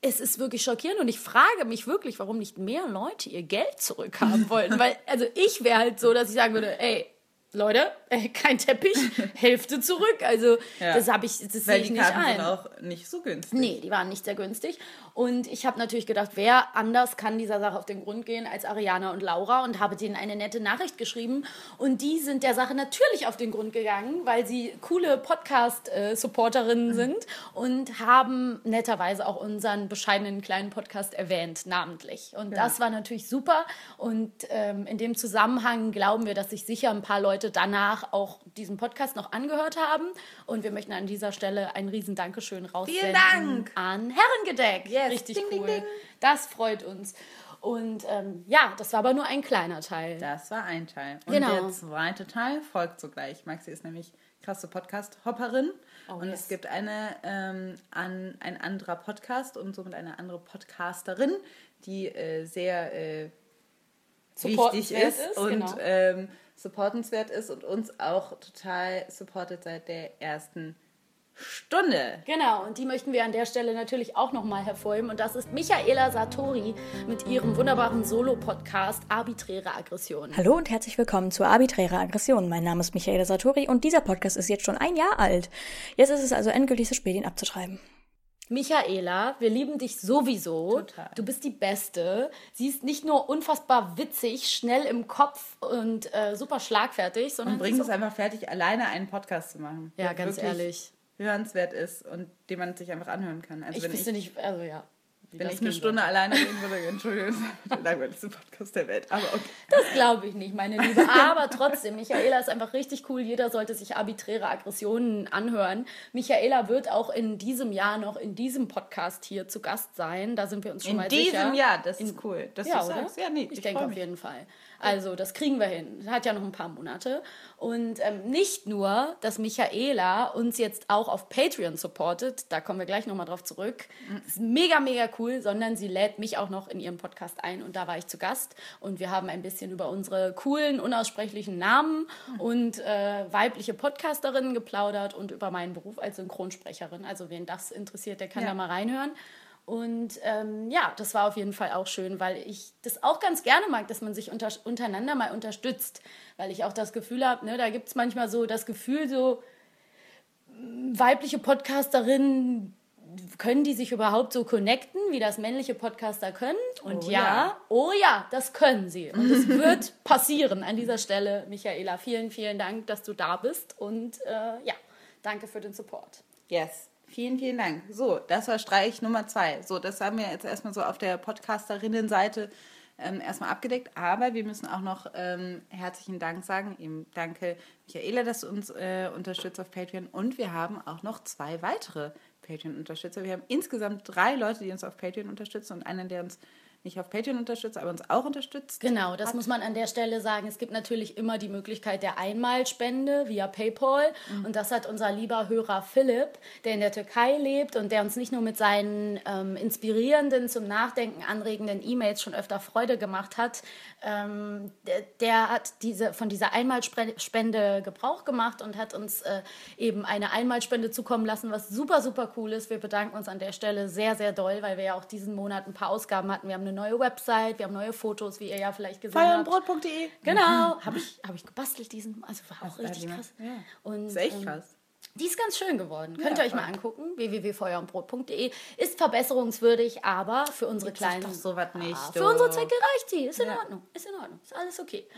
Es ist wirklich schockierend und ich frage mich wirklich, warum nicht mehr Leute ihr Geld zurückhaben wollen. Weil, also ich wäre halt so, dass ich sagen würde, ey, Leute, äh, kein Teppich, Hälfte zurück. Also Ja. das habe ich, das sehe ich die nicht Karten ein. sind auch nicht so günstig. Nee, die waren nicht sehr günstig. Und ich habe natürlich gedacht, wer anders kann dieser Sache auf den Grund gehen als Ariana und Laura und habe denen eine nette Nachricht geschrieben. Und die sind der Sache natürlich auf den Grund gegangen, weil sie coole Podcast-Supporterinnen sind und haben netterweise auch unseren bescheidenen kleinen Podcast erwähnt, namentlich. Und das war natürlich super. Und ähm, in dem Zusammenhang glauben wir, dass sich sicher ein paar Leute danach auch diesen Podcast noch angehört haben. Und wir möchten an dieser Stelle ein riesen Dankeschön raussenden Dank. an Herrengedeck. Yes. Richtig Ding, ding, cool. ding. Das freut uns. Und ähm, ja, das war aber nur ein kleiner Teil. Das war ein Teil. Und Genau. der zweite Teil folgt sogleich. Maxi ist nämlich krasse Podcast-Hopperin. und Oh, yes. es gibt eine, ähm, an, ein anderer Podcast und somit eine andere Podcasterin, die äh, sehr äh, wichtig ist, ist, und genau. ähm, supportenswert ist und uns auch total supportet seit der ersten Stunde. Genau, und die möchten wir an der Stelle natürlich auch nochmal hervorheben. Und das ist Michaela Satori mit ihrem wunderbaren Solo-Podcast Arbiträre Aggression. Hallo und herzlich willkommen zu Arbiträre Aggression. Mein Name ist Michaela Satori und dieser Podcast ist jetzt schon ein Jahr alt. Jetzt ist es also endgültig so spät, ihn abzuschreiben. Michaela, wir lieben dich sowieso. Total. Du bist die Beste. Sie ist nicht nur unfassbar witzig, schnell im Kopf und äh, super schlagfertig, sondern Und bringt es einfach fertig, alleine einen Podcast zu machen. Ja, ganz ehrlich. hörenswert ist und den man sich einfach anhören kann. Also Ich wüsste nicht, also ja. Wenn ich eine Stunde sollte. alleine reden würde, Entschuldigung, das ist der langweiligste Podcast der Welt. Aber okay. Das glaube ich nicht, meine Liebe. Aber trotzdem, Michaela ist einfach richtig cool. Jeder sollte sich arbiträre Aggressionen anhören. Michaela wird auch in diesem Jahr noch in diesem Podcast hier zu Gast sein. Da sind wir uns schon In mal diesem sicher. Jahr, das In- ist cool. Dass ja, du oder? Ja, nee, ich, ich denke auf jeden Fall. Also, das kriegen wir hin. Hat ja noch ein paar Monate. Und ähm, nicht nur, dass Michaela uns jetzt auch auf Patreon supportet, da kommen wir gleich nochmal drauf zurück. Das ist mega, mega cool, sondern sie lädt mich auch noch in ihren Podcast ein und da war ich zu Gast. Und wir haben ein bisschen über unsere coolen, unaussprechlichen Namen und äh, weibliche Podcasterinnen geplaudert und über meinen Beruf als Synchronsprecherin. Also, wen das interessiert, der kann Ja. da mal reinhören. Und ähm, ja, das war auf jeden Fall auch schön, weil ich das auch ganz gerne mag, dass man sich unter, untereinander mal unterstützt. Weil ich auch das Gefühl habe, ne, da gibt es manchmal so das Gefühl, so mh, weibliche Podcasterinnen, können die sich überhaupt so connecten, wie das männliche Podcaster können? Und Oh ja, ja. oh ja, das können sie. Und es wird passieren an dieser Stelle, Michaela. Vielen, vielen Dank, dass du da bist. Und äh, ja, danke für den Support. Yes. Vielen, vielen Dank. So, das war Streich Nummer zwei. So, das haben wir jetzt erstmal so auf der Podcasterinnenseite ähm, erstmal abgedeckt. Aber wir müssen auch noch ähm, herzlichen Dank sagen. Eben danke, Michaela, dass du uns äh, unterstützt auf Patreon. Und wir haben auch noch zwei weitere Patreon-Unterstützer. Wir haben insgesamt drei Leute, die uns auf Patreon unterstützen und einen, der uns nicht auf Patreon unterstützt, aber uns auch unterstützt. Genau, das muss man an der Stelle sagen. Es gibt natürlich immer die Möglichkeit der Einmalspende via PayPal. Und das hat unser lieber Hörer Philipp, der in der Türkei lebt und der uns nicht nur mit seinen ähm, inspirierenden, zum Nachdenken anregenden E-Mails schon öfter Freude gemacht hat. Ähm, der, der hat diese, von dieser Einmalspende Gebrauch gemacht und hat uns äh, eben eine Einmalspende zukommen lassen, was super, super cool ist. Wir bedanken uns an der Stelle sehr, sehr doll, weil wir ja auch diesen Monat ein paar Ausgaben hatten. Wir haben eine neue Website, wir haben neue Fotos, wie ihr ja vielleicht gesehen habt. Feuerundbrot.de. Genau, habe ich, hab ich gebastelt diesen, also war auch richtig ja, krass. ja. Und, Das ist echt ähm, krass. Die ist ganz schön geworden. Könnt ihr Ja, euch mal angucken. www.feuerundbrot.de ist verbesserungswürdig, aber für unsere kleinen. doch sowas nicht, Ah, für unsere Zwecke reicht sie. Ist in Ja. Ordnung. Ist in Ordnung. Ist alles okay.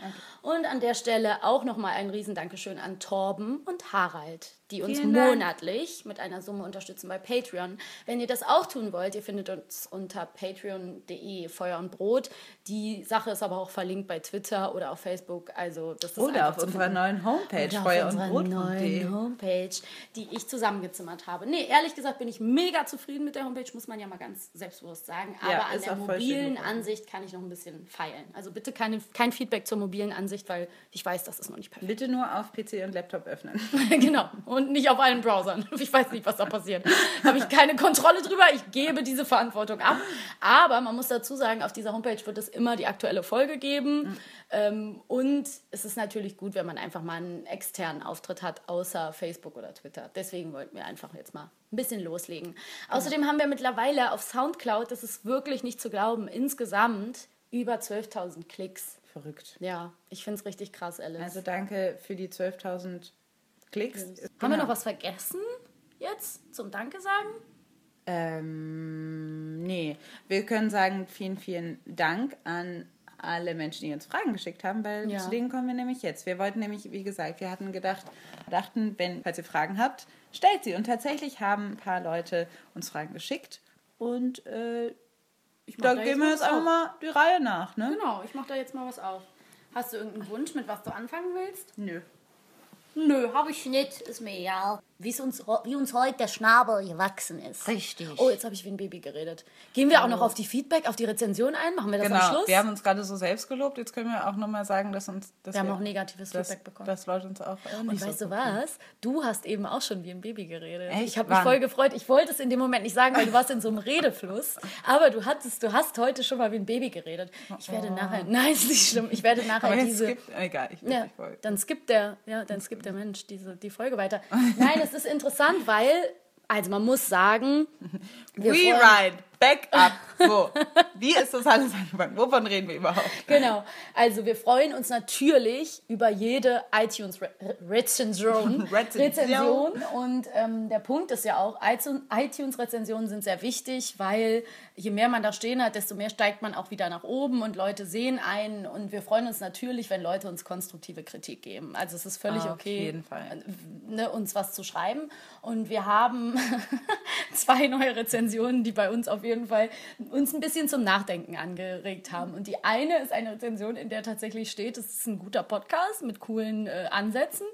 Und an der Stelle auch nochmal ein Riesen-Dankeschön an Torben und Harald, die uns Vielen Dank. monatlich mit einer Summe unterstützen bei Patreon. Wenn ihr das auch tun wollt, ihr findet uns unter patreon.de Feuer und Brot. Die Sache ist aber auch verlinkt bei Twitter oder auf Facebook. Also das ist Oder auf unserer neuen Homepage, Oder auf Feuer unserer und neuen Brot.de. Homepage, die ich zusammengezimmert habe. Nee, ehrlich gesagt bin ich mega zufrieden mit der Homepage, muss man ja mal ganz selbstbewusst sagen. Aber Ja, an der mobilen. Ansicht kann ich noch ein bisschen feilen. Also bitte keine, kein Feedback zur mobilen Ansicht, weil ich weiß, das ist noch nicht perfekt. Bitte nur auf PC und Laptop öffnen. genau. Und nicht auf allen Browsern. Ich weiß nicht, was da passiert. Habe ich keine Kontrolle drüber. Ich gebe diese Verantwortung ab. Aber man muss dazu sagen, auf dieser Homepage wird es immer die aktuelle Folge geben. Ähm, und es ist natürlich gut, wenn man einfach mal einen externen Auftritt hat, außer Facebook oder Twitter. Deswegen wollten wir einfach jetzt mal ein bisschen loslegen. Außerdem haben wir mittlerweile auf Soundcloud, das ist wirklich nicht zu glauben, insgesamt über 12.000 Klicks. Verrückt. Ja, ich finde es richtig krass, Alice. Also danke für die 12.000 Klicks. Haben wir Genau. noch was vergessen jetzt zum Danke sagen? Ähm, nee, wir können sagen vielen, vielen Dank an alle Menschen, die uns Fragen geschickt haben, weil Ja. zu denen kommen wir nämlich jetzt. Wir wollten nämlich, wie gesagt, wir hatten gedacht, dachten, wenn, falls ihr Fragen habt, stellt sie. Und tatsächlich haben ein paar Leute uns Fragen geschickt und äh, da da gehen wir jetzt einfach mal die Reihe nach, ne? Genau, ich mache da jetzt mal was auf. Hast du irgendeinen Wunsch, mit was du anfangen willst? Nö. Nö, habe ich nicht. Ist mir egal. Wie's uns, wie uns heute der Schnabel gewachsen ist. Richtig. Oh, jetzt habe ich wie ein Baby geredet. Gehen wir auch noch auf die Feedback, auf die Rezension ein? Machen wir das am Genau, Schluss? wir haben uns gerade so selbst gelobt. Jetzt können wir auch nochmal sagen, dass uns... Dass Wir haben auch negatives dass, Feedback bekommen. Dass Leute uns auch äh, Und so weißt du gut was? Du hast eben auch schon wie ein Baby geredet. Echt? Ich habe mich voll gefreut. Ich wollte es in dem Moment nicht sagen, weil du warst in so einem Redefluss. Aber du hattest, du hast heute schon mal wie ein Baby geredet. Ich werde nachher, nein, ist nicht schlimm. Ich werde nachher diese, gibt... Egal, ich will ja, nicht voll. dann skippt der, ja, dann skippt der Mensch diese, die Folge weiter. Nein, es ist interessant, weil, also man muss sagen, wir freuen- Rewrite, Backup. So, wie ist das alles angefangen? Wovon reden wir überhaupt? Genau. Also wir freuen uns natürlich über jede iTunes-Rezension. Rezension. Rezension. Und ähm, der Punkt ist ja auch, iTunes-Rezensionen sind sehr wichtig, weil je mehr man da stehen hat, desto mehr steigt man auch wieder nach oben und Leute sehen einen. Und wir freuen uns natürlich, wenn Leute uns konstruktive Kritik geben. Also es ist völlig Auf okay, Fall. Ne, uns was zu schreiben. Und wir haben zwei neue Rezensionen, die bei uns auf jeden Fall uns ein bisschen zum Nachdenken angeregt haben. Und die eine ist eine Rezension, in der tatsächlich steht, es ist ein guter Podcast mit coolen äh, Ansätzen.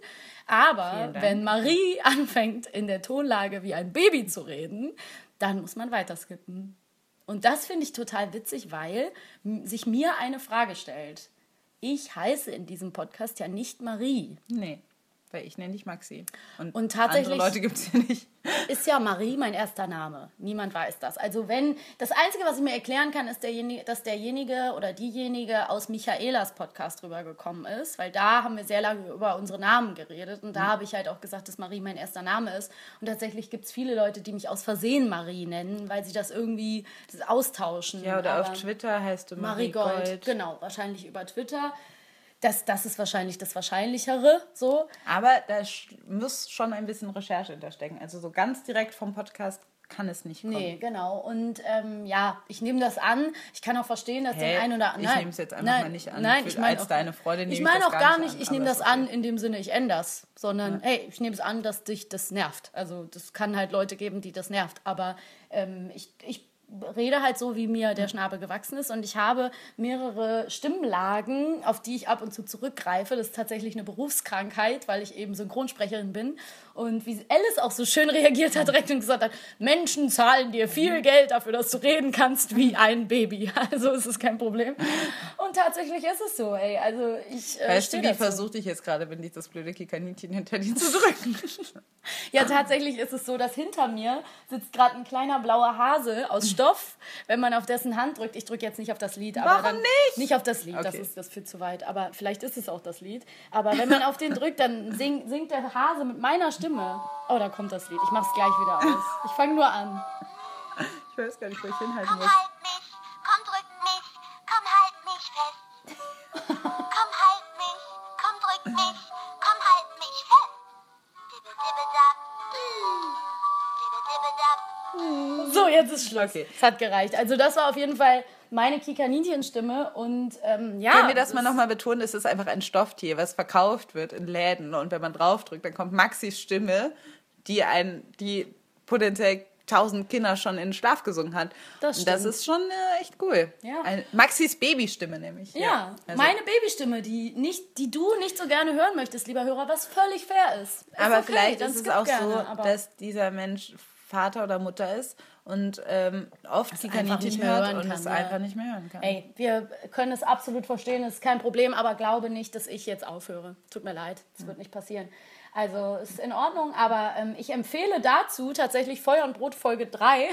Aber wenn Marie anfängt, in der Tonlage wie ein Baby zu reden, dann muss man weiter skippen. Und das finde ich total witzig, weil sich mir eine Frage stellt. Ich heiße in diesem Podcast ja nicht Marie. Nee, weil ich nenne dich Maxi. Und, Und tatsächlich- andere Leute gibt es ja nicht. ist ja Marie mein erster Name. Niemand weiß das. Also wenn das Einzige, was ich mir erklären kann, ist, derjenige, dass derjenige oder diejenige aus Michaelas Podcast rübergekommen ist, weil da haben wir sehr lange über unsere Namen geredet und da Mhm. habe ich halt auch gesagt, dass Marie mein erster Name ist. Und tatsächlich gibt es viele Leute, die mich aus Versehen Marie nennen, weil sie das irgendwie das austauschen. Ja, oder Aber auf Twitter heißt du Marie Marie Gold. Gold. Genau, wahrscheinlich über Twitter. Das, das ist wahrscheinlich das Wahrscheinlichere, so. Aber da muss schon ein bisschen Recherche hinterstecken. Also so ganz direkt vom Podcast kann es nicht kommen. Nee, genau. Und ähm, ja, ich nehme das an. Ich kann auch verstehen, dass Hä? den einen oder Ich anderen. nehm's jetzt einfach mal nicht an. Nein, ich meine als auch, deine Freundin Ich nehme ich meine auch gar nicht nicht, ich an, nehme das okay. an in dem Sinne, ich ändere das. Sondern, hey, ich nehme es an, dass dich das nervt. Also, das kann halt Leute geben, die das nervt. Aber ähm, ich, ich rede halt so, wie mir der Schnabel gewachsen ist und ich habe mehrere Stimmlagen, auf die ich ab und zu zurückgreife. Das ist tatsächlich eine Berufskrankheit, weil ich eben Synchronsprecherin bin. Und wie Alice auch so schön reagiert hat, direkt und gesagt hat, Menschen zahlen dir viel Geld dafür, dass du reden kannst wie ein Baby. Also ist es kein Problem. Und tatsächlich ist es so, ey. Also ich äh, Weißt du, wie versuchte ich jetzt gerade, wenn ich das blöde Kikaninchen hinter dir zu drücken? Ja, tatsächlich ist es so, dass hinter mir sitzt gerade ein kleiner blauer Hase aus Stoff, wenn man auf dessen Hand drückt. Ich drücke jetzt nicht auf das Lied, aber Warum dann nicht? nicht auf das Lied, das Okay. ist das führt zu weit, aber vielleicht ist es auch das Lied. Aber wenn man auf den drückt, dann sing, singt der Hase mit meiner Stimme. Oh, da kommt das Lied. Ich mach's gleich wieder aus. Ich fange nur an. Ich weiß gar nicht, wo ich hinhalten Komm, muss. halt mich, komm, drück mich, komm, halt mich fest. Komm, halt mich, komm, drück mich, komm, halt mich fest. Dibbedibbedab, dibbedibbedab. So, jetzt ist Schluss. Okay. Es hat gereicht. Also das war auf jeden Fall meine Kikaninchen-Stimme und ähm, ja. Können wir das mal nochmal betonen? Es ist einfach ein Stofftier, was verkauft wird in Läden. Und wenn man draufdrückt, dann kommt Maxis Stimme, die, ein, die potenziell tausend Kinder schon in den Schlaf gesungen hat. Das Und das stimmt. ist schon äh, echt cool. Ja. Ein, Maxis Babystimme nämlich. Ja, Also- meine Babystimme, die, nicht, die du nicht so gerne hören möchtest, lieber Hörer, was völlig fair ist. ist Aber okay, vielleicht ist es auch gerne, so, aber dass dieser Mensch Vater oder Mutter ist und ähm, oft die einfach Kaninchen nicht mehr hört hören und kann, es ja. einfach nicht mehr hören kann. Ey, wir können es absolut verstehen, es ist kein Problem, aber glaube nicht, dass ich jetzt aufhöre. Tut mir leid, das wird nicht passieren. Also ist in Ordnung, aber ähm, ich empfehle dazu tatsächlich Feuer und Brot Folge 3,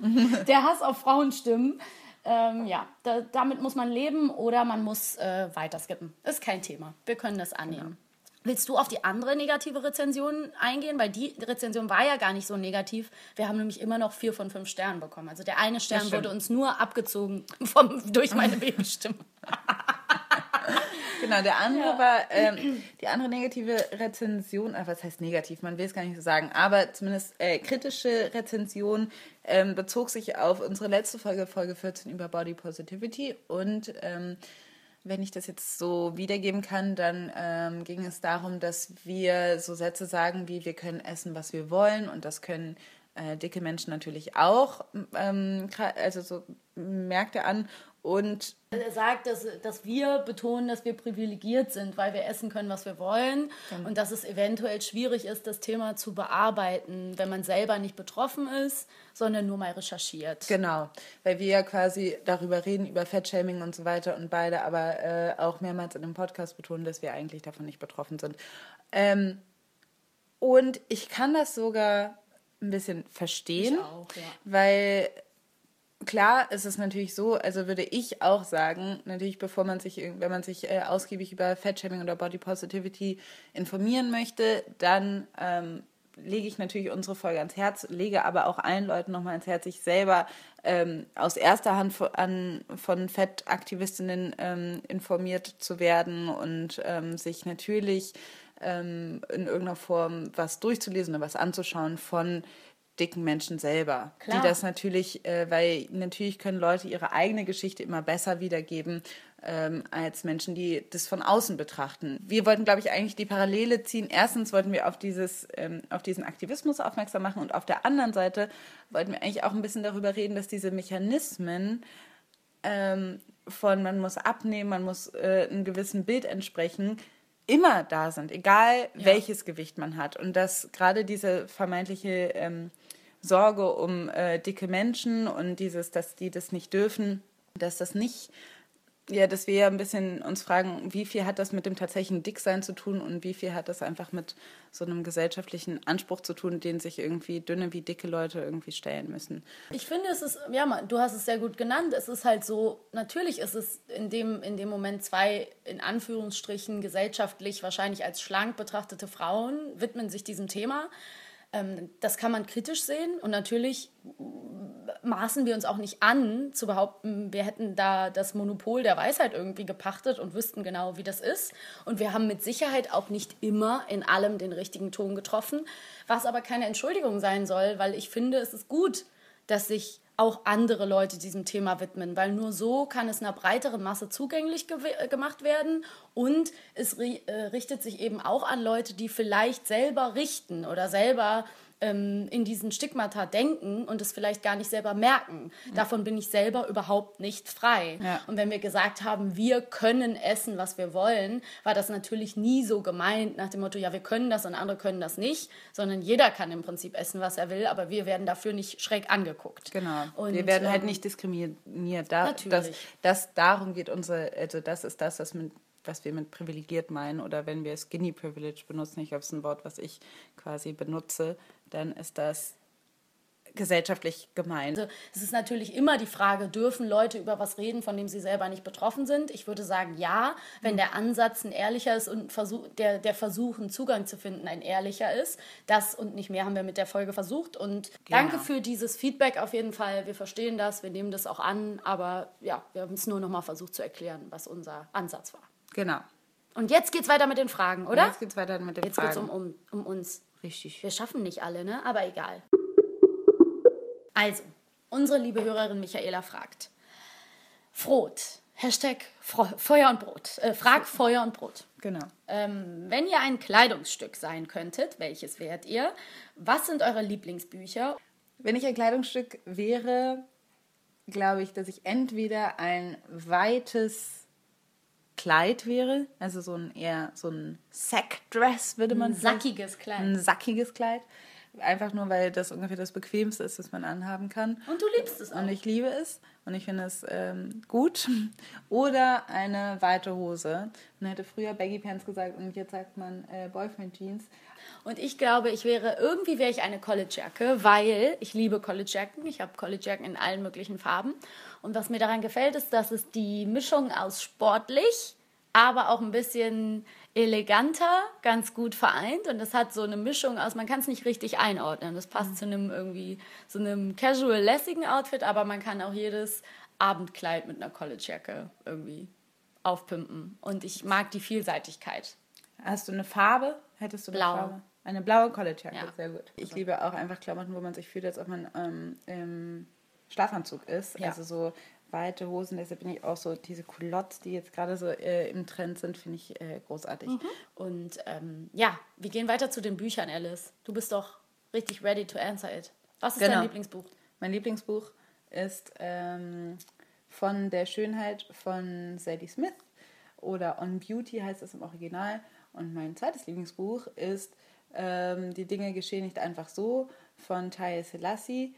der Hass auf Frauenstimmen. Ähm, ja, da, damit muss man leben oder man muss äh, weiter skippen. Ist kein Thema. Wir können das annehmen. Willst du auf die andere negative Rezension eingehen? Weil die Rezension war ja gar nicht so negativ. Wir haben nämlich immer noch vier von fünf Sternen bekommen. Also der eine Stern wurde uns nur abgezogen vom, durch meine Babystimme. Genau, der andere war, ähm, die andere negative Rezension, äh, was heißt negativ, man will es gar nicht so sagen, aber zumindest äh, kritische Rezension ähm, bezog sich auf unsere letzte Folge, Folge 14 über Body Positivity und ähm, wenn ich das jetzt so wiedergeben kann, dann ähm, ging es darum, dass wir so Sätze sagen wie wir können essen, was wir wollen und das können äh, dicke Menschen natürlich auch, ähm, also so merkt er an und Er sagt, dass, dass wir betonen, dass wir privilegiert sind, weil wir essen können, was wir wollen. Und dass es eventuell schwierig ist, das Thema zu bearbeiten, wenn man selber nicht betroffen ist, sondern nur mal recherchiert. Genau, weil wir ja quasi darüber reden, über Fettshaming und so weiter und beide aber äh, auch mehrmals in dem Podcast betonen, dass wir eigentlich davon nicht betroffen sind. Ähm, und ich kann das sogar ein bisschen verstehen, auch, ja. weil klar ist es natürlich so, also würde ich auch sagen, natürlich bevor man sich, wenn man sich äh, ausgiebig über Fettshaming oder Body Positivity informieren möchte, dann ähm, lege ich natürlich unsere Folge ans Herz, lege aber auch allen Leuten nochmal ans Herz, sich selber ähm, aus erster Hand von, an, von Fettaktivistinnen ähm, informiert zu werden und ähm, sich natürlich ähm, in irgendeiner Form was durchzulesen oder was anzuschauen von dicken Menschen selber, Klar. die das natürlich, äh, weil natürlich können Leute ihre eigene Geschichte immer besser wiedergeben ähm, als Menschen, die das von außen betrachten. Wir wollten, glaube ich, eigentlich die Parallele ziehen. Erstens wollten wir auf dieses, ähm, auf diesen Aktivismus aufmerksam machen und auf der anderen Seite wollten wir eigentlich auch ein bisschen darüber reden, dass diese Mechanismen ähm, von man muss abnehmen, man muss äh, einem gewissen Bild entsprechen, immer da sind, egal welches Gewicht man hat. Und dass gerade diese vermeintliche ähm, Sorge um äh, dicke Menschen und dieses, dass die das nicht dürfen, dass das nicht, ja, dass wir ja ein bisschen uns fragen, wie viel hat das mit dem tatsächlichen Dicksein zu tun und wie viel hat das einfach mit so einem gesellschaftlichen Anspruch zu tun, den sich irgendwie dünne wie dicke Leute irgendwie stellen müssen. Ich finde, es ist, ja, du hast es sehr gut genannt. Es ist halt so, natürlich ist es in dem, in dem Moment zwei, in Anführungsstrichen, gesellschaftlich wahrscheinlich als schlank betrachtete Frauen widmen sich diesem Thema. Ähm, das kann man kritisch sehen und natürlich maßen wir uns auch nicht an, zu behaupten, wir hätten da das Monopol der Weisheit irgendwie gepachtet und wüssten genau, wie das ist. Und wir haben mit Sicherheit auch nicht immer in allem den richtigen Ton getroffen, was aber keine Entschuldigung sein soll, weil ich finde, es ist gut, dass sich auch andere Leute diesem Thema widmen, weil nur so kann es einer breiteren Masse zugänglich gew- gemacht werden und es ri äh, richtet sich eben auch an Leute, die vielleicht selber richten oder selber ähm, in diesen Stigmata denken und es vielleicht gar nicht selber merken. Davon bin ich selber überhaupt nicht frei. Ja. Und wenn wir gesagt haben, wir können essen, was wir wollen, war das natürlich nie so gemeint nach dem Motto, ja, wir können das und andere können das nicht, sondern jeder kann im Prinzip essen, was er will, aber wir werden dafür nicht schräg angeguckt. Genau. Und, wir werden halt ähm, nicht diskriminiert. Da, Natürlich. Das, das, darum geht unsere, also das ist das, was, mit, was wir mit privilegiert meinen. Oder wenn wir Skinny Privilege benutzen, ich glaube, es ist ein Wort, was ich quasi benutze, dann ist das gesellschaftlich gemeint. Also, es ist natürlich immer die Frage, dürfen Leute über was reden, von dem sie selber nicht betroffen sind? Ich würde sagen, ja, wenn der Ansatz ein ehrlicher ist und Versuch, der, der Versuch, einen Zugang zu finden, ein ehrlicher ist. Das und nicht mehr haben wir mit der Folge versucht. Und danke für dieses Feedback auf jeden Fall. Wir verstehen das, wir nehmen das auch an, aber ja, wir haben es nur noch mal versucht zu erklären, was unser Ansatz war. Genau. Und jetzt geht's weiter mit den Fragen, oder? Jetzt geht's weiter mit den Jetzt geht's Fragen. um, um, um uns. Richtig. Wir schaffen nicht alle, ne? Aber egal. Also, unsere liebe Hörerin Michaela fragt. Frot. Hashtag Feuer und Brot. Äh, frag Feuer und Brot. Genau. Ähm, wenn ihr ein Kleidungsstück sein könntet, welches wärt ihr? Was sind eure Lieblingsbücher? Wenn ich ein Kleidungsstück wäre, glaube ich, dass ich entweder ein weites Kleid wäre, also so ein eher so ein Sackdress, würde man Ein sagen. sackiges Kleid. Ein sackiges Kleid. Einfach nur, weil das ungefähr das Bequemste ist, was man anhaben kann. Und du liebst es auch. Und ich liebe es und ich finde es ähm, gut. Oder eine weite Hose. Man hätte früher Baggy Pants gesagt und jetzt sagt man äh, Boyfriend Jeans. Und ich glaube, ich wäre, irgendwie wäre ich eine Collegejacke, weil ich liebe Collegejacken. Ich habe Collegejacken in allen möglichen Farben. Und was mir daran gefällt, ist, dass es die Mischung aus sportlich, aber auch ein bisschen eleganter ganz gut vereint. Und es hat so eine Mischung aus, man kann es nicht richtig einordnen. Das passt zu einem irgendwie, so einem casual lässigen Outfit, aber man kann auch jedes Abendkleid mit einer Collegejacke irgendwie aufpimpen. Und ich mag die Vielseitigkeit. Hast du eine Farbe? Hättest du eine Blau. Farbe? Eine blaue Collegejacke, Ja. sehr gut. Ich liebe auch einfach Klamotten, wo man sich fühlt, als ob man ähm, im Schlafanzug ist. Ja. Also so weite Hosen, deshalb bin ich auch so, diese Culottes, die jetzt gerade so äh, im Trend sind, finde ich äh, großartig. Und ähm, ja, wir gehen weiter zu den Büchern, Alice. Du bist doch richtig ready to answer it. Was ist Genau. dein Lieblingsbuch? Mein Lieblingsbuch ist ähm, von der Schönheit von Sadie Smith oder On Beauty heißt es im Original. Und mein zweites Lieblingsbuch ist ähm, Die Dinge geschehen nicht einfach so von Taye Selassie.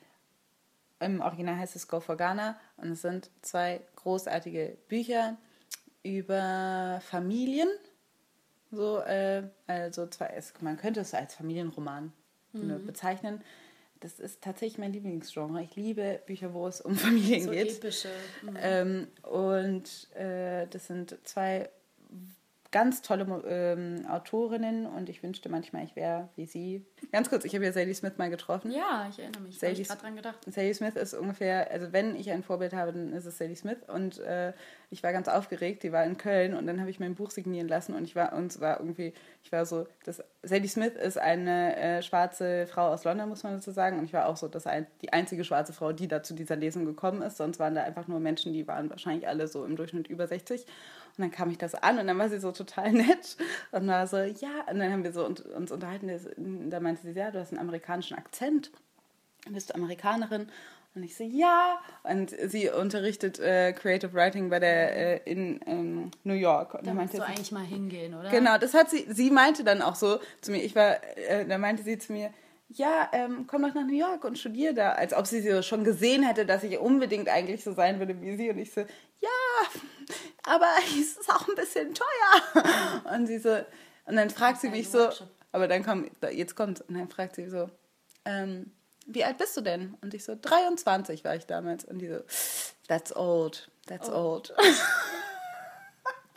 Im Original heißt es Go for Ghana und es sind zwei großartige Bücher über Familien. So, äh, also zwei, es, man könnte es als Familienroman ne, bezeichnen. Das ist tatsächlich mein Lieblingsgenre. Ich liebe Bücher, wo es um Familien So geht. epische. Mhm. Ähm, und äh, das sind zwei ganz tolle ähm, Autorinnen und ich wünschte manchmal, ich wäre wie sie. Ganz kurz, ich habe ja Sadie Smith mal getroffen. Ja, ich erinnere mich. Habe ich Sadie, gerade dran gedacht. Sadie Smith ist ungefähr, also wenn ich ein Vorbild habe, dann ist es Sadie Smith und äh, ich war ganz aufgeregt, die war in Köln und dann habe ich mein Buch signieren lassen und ich war, und es war irgendwie, ich war so, das, Sadie Smith ist eine äh, schwarze Frau aus London, muss man dazu sagen und ich war auch so das ein, die einzige schwarze Frau, die da zu dieser Lesung gekommen ist, sonst waren da einfach nur Menschen, die waren wahrscheinlich alle so im Durchschnitt über 60 und dann kam ich das an und dann war sie so total nett und war so, ja, und dann haben wir so uns, unterhalten, da meinte sie, ja, du hast einen amerikanischen Akzent bist du Amerikanerin? Und ich so, ja. Und sie unterrichtet äh, Creative Writing bei der äh, in ähm, New York. Und Da meinte du sie, eigentlich mal hingehen, oder? genau, das hat sie, sie meinte dann auch so zu mir, ich war, äh, da meinte sie zu mir, ja, ähm, komm doch nach New York und studier da. Als ob sie so schon gesehen hätte, dass ich unbedingt eigentlich so sein würde wie sie. Und ich so, ja, aber es ist auch ein bisschen teuer. Und sie so, und dann fragt sie mich so, aber dann kommt, jetzt kommt, und dann fragt sie so, ähm, wie alt bist du denn? Und ich so, 23 war ich damals. Und die so, that's old, that's Oh. old.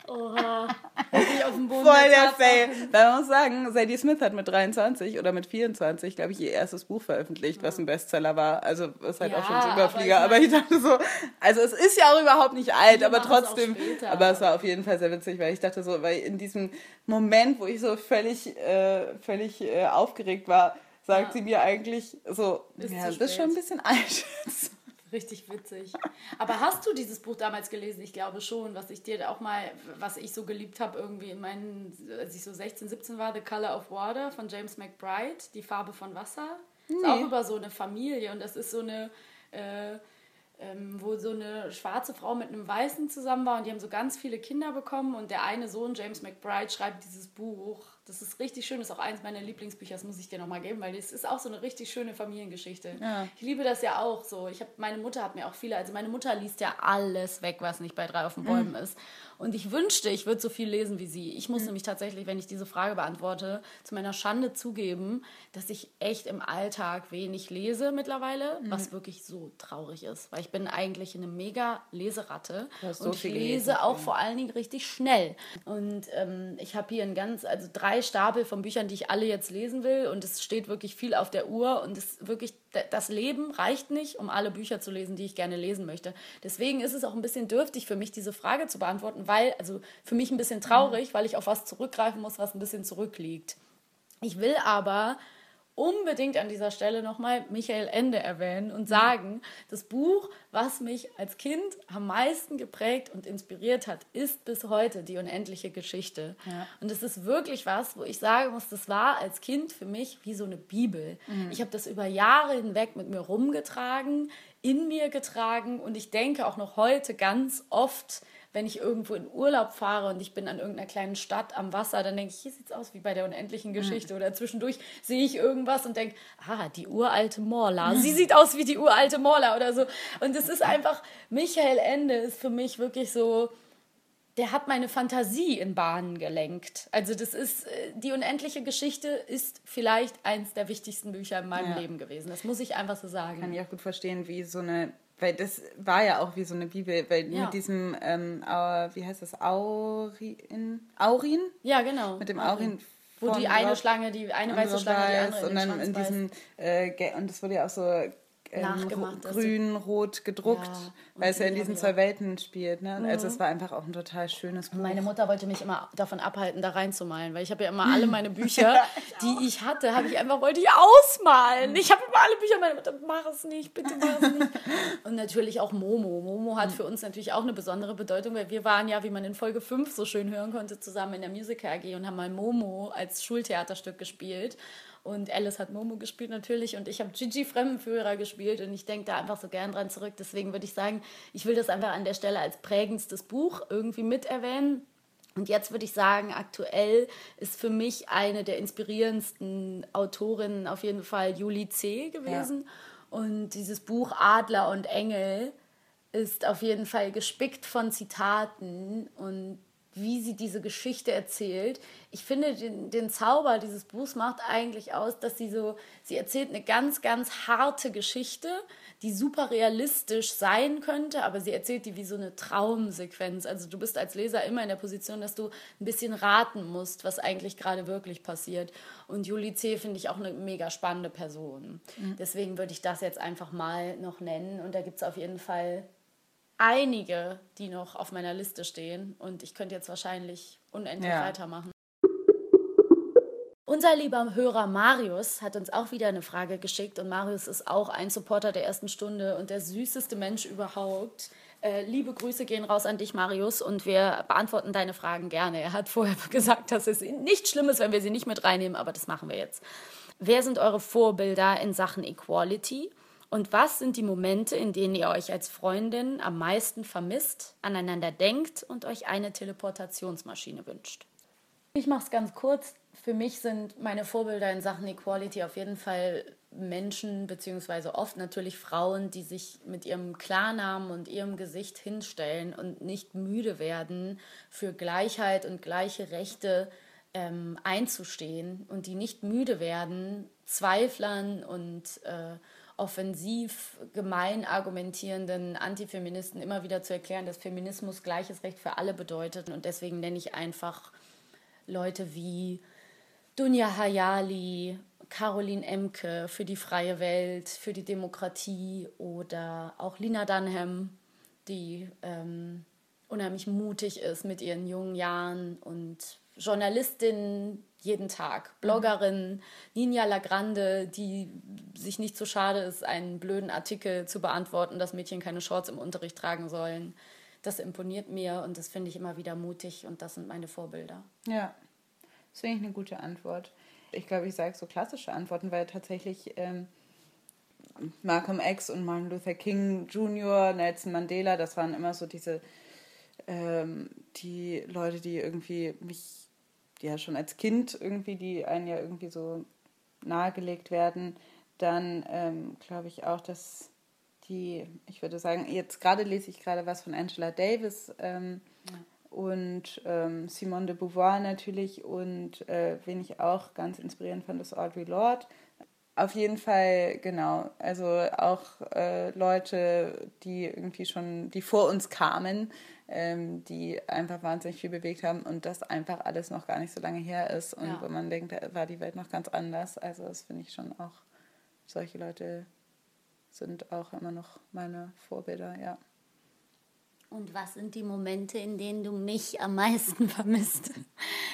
Oha. Wirklich auf dem Boden Voll der. Fail. Weil man muss sagen, Sadie Smith hat mit 23 oder mit 24, glaube ich, ihr erstes Buch veröffentlicht, was ein Bestseller war. Also ist halt Ja, auch schon so aber Überflieger. ich Aber ich, dachte so, also es ist ja auch überhaupt nicht alt, aber trotzdem. Aber es war auf jeden Fall sehr witzig, weil ich dachte so, weil in diesem Moment, wo ich so völlig, äh, völlig äh, aufgeregt war, sagt Ja. sie mir eigentlich so, Ist ja, du bist schon ein bisschen alt. Richtig witzig. Aber hast du dieses Buch damals gelesen? Ich glaube schon, was ich dir auch mal, was ich so geliebt habe, irgendwie in meinen, als ich so 16, 17 war, The Color of Water von James McBride, Die Farbe von Wasser. Ist auch über so eine Familie und das ist so eine, äh, ähm, wo so eine schwarze Frau mit einem Weißen zusammen war und die haben so ganz viele Kinder bekommen und der eine Sohn, James McBride, schreibt dieses Buch. Das ist richtig schön, das ist auch eins meiner Lieblingsbücher, das muss ich dir nochmal geben, weil es ist auch so eine richtig schöne Familiengeschichte. Ja. Ich liebe das ja auch so. Ich habe meine Mutter hat mir auch viele, also meine Mutter liest ja alles weg, was nicht bei drei auf den Bäumen ist. Und ich wünschte, ich würde so viel lesen wie sie. Ich muss nämlich tatsächlich, wenn ich diese Frage beantworte, zu meiner Schande zugeben, dass ich echt im Alltag wenig lese mittlerweile, was wirklich so traurig ist, weil ich bin eigentlich eine mega Leseratte so und ich lese gelesen, auch vor allen Dingen richtig schnell. Und ähm, ich habe hier ein ganz, also drei Stapel von Büchern, die ich alle jetzt lesen will. Und es steht wirklich viel auf der Uhr und es wirklich, d- das Leben reicht nicht, um alle Bücher zu lesen, die ich gerne lesen möchte. Deswegen ist es auch ein bisschen dürftig für mich, diese Frage zu beantworten, weil, also für mich ein bisschen traurig, weil ich auf was zurückgreifen muss, was ein bisschen zurückliegt. Ich will aber unbedingt an dieser Stelle nochmal Michael Ende erwähnen und sagen, das Buch, was mich als Kind am meisten geprägt und inspiriert hat, ist bis heute die unendliche Geschichte. Und es ist wirklich was, wo ich sagen muss, das war als Kind für mich wie so eine Bibel. Ich habe das über Jahre hinweg mit mir rumgetragen, in mir getragen und ich denke auch noch heute ganz oft, wenn ich irgendwo in Urlaub fahre und ich bin an irgendeiner kleinen Stadt am Wasser, dann denke ich, hier sieht es aus wie bei der unendlichen Geschichte. Oder zwischendurch sehe ich irgendwas und denke, ah, die uralte Morla. Sie sieht aus wie die uralte Morla oder so. Und es ist einfach, Michael Ende ist für mich wirklich so, der hat meine Fantasie in Bahnen gelenkt. Also das ist, äh, die unendliche Geschichte ist vielleicht eins der wichtigsten Bücher in meinem Ja. Leben gewesen. Das muss ich einfach so sagen. Kann ich auch gut verstehen, wie so eine, weil das war ja auch wie so eine Bibel, weil Ja. mit diesem, ähm, wie heißt das, Aurin? Aurin? Ja, genau. Mit dem Aurin. Wo die eine Schlange, die eine weiße Schlange, die andere in und dann in beißt. diesem, äh, und das wurde ja auch so ähm, Nachgemacht, du- grün, rot gedruckt, Ja, weil es ja in die diesen zwei Welten spielt. Ne? Mhm. Also es war einfach auch ein total schönes Buch. Meine Mutter wollte mich immer davon abhalten, da reinzumalen, weil ich habe ja immer alle meine Bücher, die ich hatte, habe ich einfach wollte ich ausmalen. Ich habe immer alle Bücher, meine Mutter, mach es nicht, bitte mach es nicht. Und natürlich auch Momo. Momo hat für uns natürlich auch eine besondere Bedeutung, weil wir waren ja, wie man in Folge 5 so schön hören konnte, zusammen in der Musical AG und haben mal Momo als Schultheaterstück gespielt. Und Alice hat Momo gespielt natürlich und ich habe Gigi Fremdenführer gespielt und ich denke da einfach so gern dran zurück. Deswegen würde ich sagen, ich will das einfach an der Stelle als prägendstes Buch irgendwie mit erwähnen. Und jetzt würde ich sagen, aktuell ist für mich eine der inspirierendsten Autorinnen auf jeden Fall Julie C. gewesen. Und dieses Buch Adler und Engel ist auf jeden Fall gespickt von Zitaten und wie sie diese Geschichte erzählt. Ich finde, den, den Zauber dieses Buchs macht eigentlich aus, dass sie so, sie erzählt eine ganz, ganz harte Geschichte, die super realistisch sein könnte, aber sie erzählt die wie so eine Traumsequenz. Also du bist als Leser immer in der Position, dass du ein bisschen raten musst, was eigentlich gerade wirklich passiert. Und Julie C. finde ich auch eine mega spannende Person. Deswegen würde ich das jetzt einfach mal noch nennen. Und da gibt es auf jeden Fall einige, die noch auf meiner Liste stehen. Und ich könnte jetzt wahrscheinlich unendlich Ja. weitermachen. Unser lieber Hörer Marius hat uns auch wieder eine Frage geschickt und Marius ist auch ein Supporter der ersten Stunde und der süßeste Mensch überhaupt. Äh, liebe Grüße gehen raus an dich, Marius, und wir beantworten deine Fragen gerne. Er hat vorher gesagt, dass es nicht schlimm ist, wenn wir sie nicht mit reinnehmen, aber das machen wir jetzt. Wer sind eure Vorbilder in Sachen Equality? Und was sind die Momente, in denen ihr euch als Freundin am meisten vermisst, aneinander denkt und euch eine Teleportationsmaschine wünscht? Ich mache es ganz kurz. Für mich sind meine Vorbilder in Sachen Equality auf jeden Fall Menschen, beziehungsweise oft natürlich Frauen, die sich mit ihrem Klarnamen und ihrem Gesicht hinstellen und nicht müde werden, für Gleichheit und gleiche Rechte ähm, einzustehen und die nicht müde werden, Zweiflern und äh, offensiv gemein argumentierenden Antifeministen immer wieder zu erklären, dass Feminismus gleiches Recht für alle bedeutet. Und deswegen nenne ich einfach Leute wie Dunja Hayali, Caroline Emke für die freie Welt, für die Demokratie oder auch Lina Dunham, die ähm, unheimlich mutig ist mit ihren jungen Jahren und Journalistin jeden Tag, Bloggerin, Ninja Lagrande, die sich nicht so schade ist, einen blöden Artikel zu beantworten, dass Mädchen keine Shorts im Unterricht tragen sollen. Das imponiert mir und das finde ich immer wieder mutig und das sind meine Vorbilder. Ja, das finde ich eine gute Antwort. ich glaube, ich sage so klassische Antworten, weil tatsächlich ähm, Malcolm X und Martin Luther King Jr., Nelson Mandela, das waren immer so diese ähm, die Leute, die irgendwie mich ja schon als Kind irgendwie, die einen ja irgendwie so nahegelegt werden. Dann ähm, glaube ich auch, dass die, ich würde sagen, jetzt gerade lese ich gerade was von Angela Davis ähm, ja. und ähm, Simone de Beauvoir natürlich und äh, wen ich auch ganz inspirierend fand, ist Audre Lorde. Auf jeden Fall, genau. Also auch äh, Leute, die irgendwie schon, die vor uns kamen, ähm, die einfach wahnsinnig viel bewegt haben und das einfach alles noch gar nicht so lange her ist und ja. wo man denkt, da war die Welt noch ganz anders. Also das finde ich schon auch, solche Leute sind auch immer noch meine Vorbilder, ja. Und was sind die Momente, in denen du mich am meisten vermisst?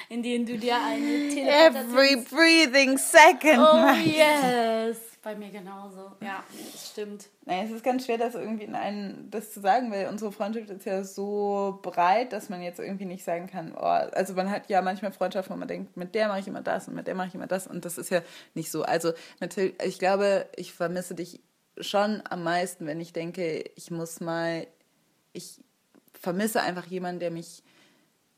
In denen du dir eine Every breathing second. Oh yes. Bei mir genauso. Ja, das stimmt. Naja, es ist ganz schwer, das irgendwie in einen, das zu sagen, weil unsere Freundschaft ist ja so breit, dass man jetzt irgendwie nicht sagen kann, oh, also man hat ja manchmal Freundschaften, wo man denkt, mit der mache ich immer das und mit der mache ich immer das und das ist ja nicht so. Also natürlich, ich glaube, ich vermisse dich schon am meisten, wenn ich denke, ich muss mal, ich vermisse einfach jemanden, der mich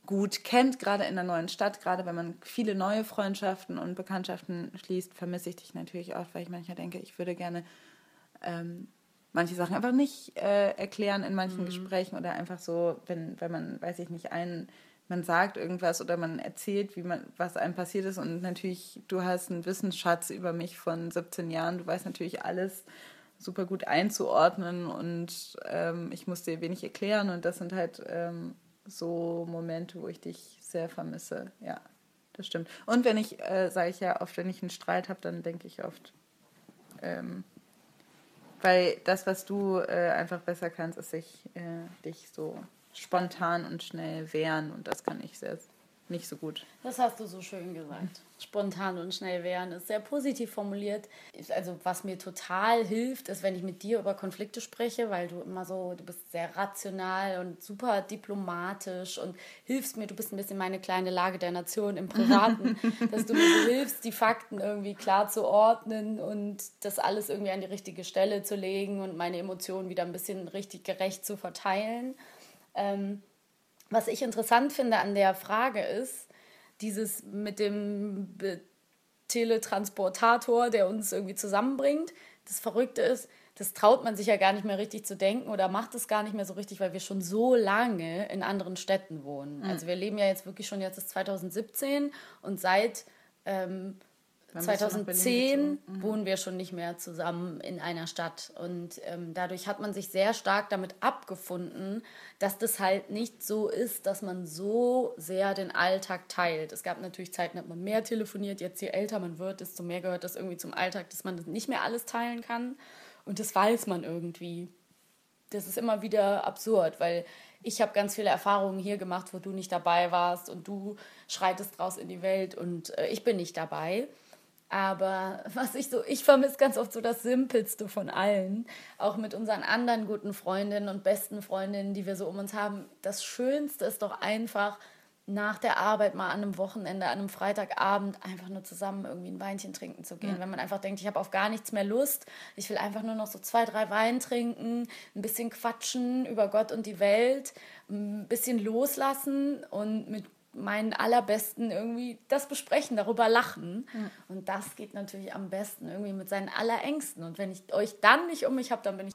gut kennt, gerade in der neuen Stadt, gerade wenn man viele neue Freundschaften und Bekanntschaften schließt, vermisse ich dich natürlich auch, weil ich manchmal denke, ich würde gerne ähm, manche Sachen einfach nicht äh, erklären in manchen mhm. Gesprächen oder einfach so, wenn, wenn man, weiß ich nicht, einen, man sagt irgendwas oder man erzählt, wie man, was einem passiert ist. Und natürlich, du hast einen Wissensschatz über mich von 17 Jahren, du weißt natürlich alles super gut einzuordnen und ähm, ich muss dir wenig erklären. Und das sind halt ähm, so Momente, wo ich dich sehr vermisse. Ja, das stimmt. Und wenn ich, äh, sage ich ja oft, wenn ich einen Streit habe, dann denke ich oft, ähm, weil das, was du äh, einfach besser kannst, ist sich äh, dich so spontan und schnell wehren und das kann ich sehr nicht so gut. Das hast du so schön gesagt. Spontan und schnell werden ist sehr positiv formuliert. Also was mir total hilft, ist, wenn ich mit dir über Konflikte spreche, weil du immer so, du bist sehr rational und super diplomatisch und hilfst mir, du bist ein bisschen meine kleine Lage der Nation im Privaten, dass du mir hilfst, die Fakten irgendwie klar zu ordnen und das alles irgendwie an die richtige Stelle zu legen und meine Emotionen wieder ein bisschen richtig gerecht zu verteilen. Ähm, was ich interessant finde an der Frage ist, dieses mit dem Teletransportator, der uns irgendwie zusammenbringt. Das Verrückte ist, das traut man sich ja gar nicht mehr richtig zu denken oder macht es gar nicht mehr so richtig, weil wir schon so lange in anderen Städten wohnen. Mhm. Also wir leben ja jetzt wirklich schon jetzt ist 2017 und seit ähm, 2010 mhm. wohnen wir schon nicht mehr zusammen in einer Stadt. Und ähm, dadurch hat man sich sehr stark damit abgefunden, dass das halt nicht so ist, dass man so sehr den Alltag teilt. Es gab natürlich Zeiten, da hat man mehr telefoniert. Jetzt je älter man wird, desto mehr gehört das irgendwie zum Alltag, dass man das nicht mehr alles teilen kann. Und das weiß man irgendwie. Das ist immer wieder absurd, weil ich habe ganz viele Erfahrungen hier gemacht, wo du nicht dabei warst und du schreitest raus in die Welt und äh, ich bin nicht dabei. Aber was ich so, ich vermisse ganz oft so das Simpelste von allen. Auch mit unseren anderen guten Freundinnen und besten Freundinnen, die wir so um uns haben. Das Schönste ist doch einfach, nach der Arbeit mal an einem Wochenende, an einem Freitagabend einfach nur zusammen irgendwie ein Weinchen trinken zu gehen. Ja. Wenn man einfach denkt, ich habe auf gar nichts mehr Lust, ich will einfach nur noch so zwei, drei Wein trinken, ein bisschen quatschen über Gott und die Welt, ein bisschen loslassen und mit meinen allerbesten irgendwie das besprechen, darüber lachen. Ja. Und das geht natürlich am besten irgendwie mit seinen Allerängsten. Und wenn ich euch dann nicht um mich habe, dann bin ich.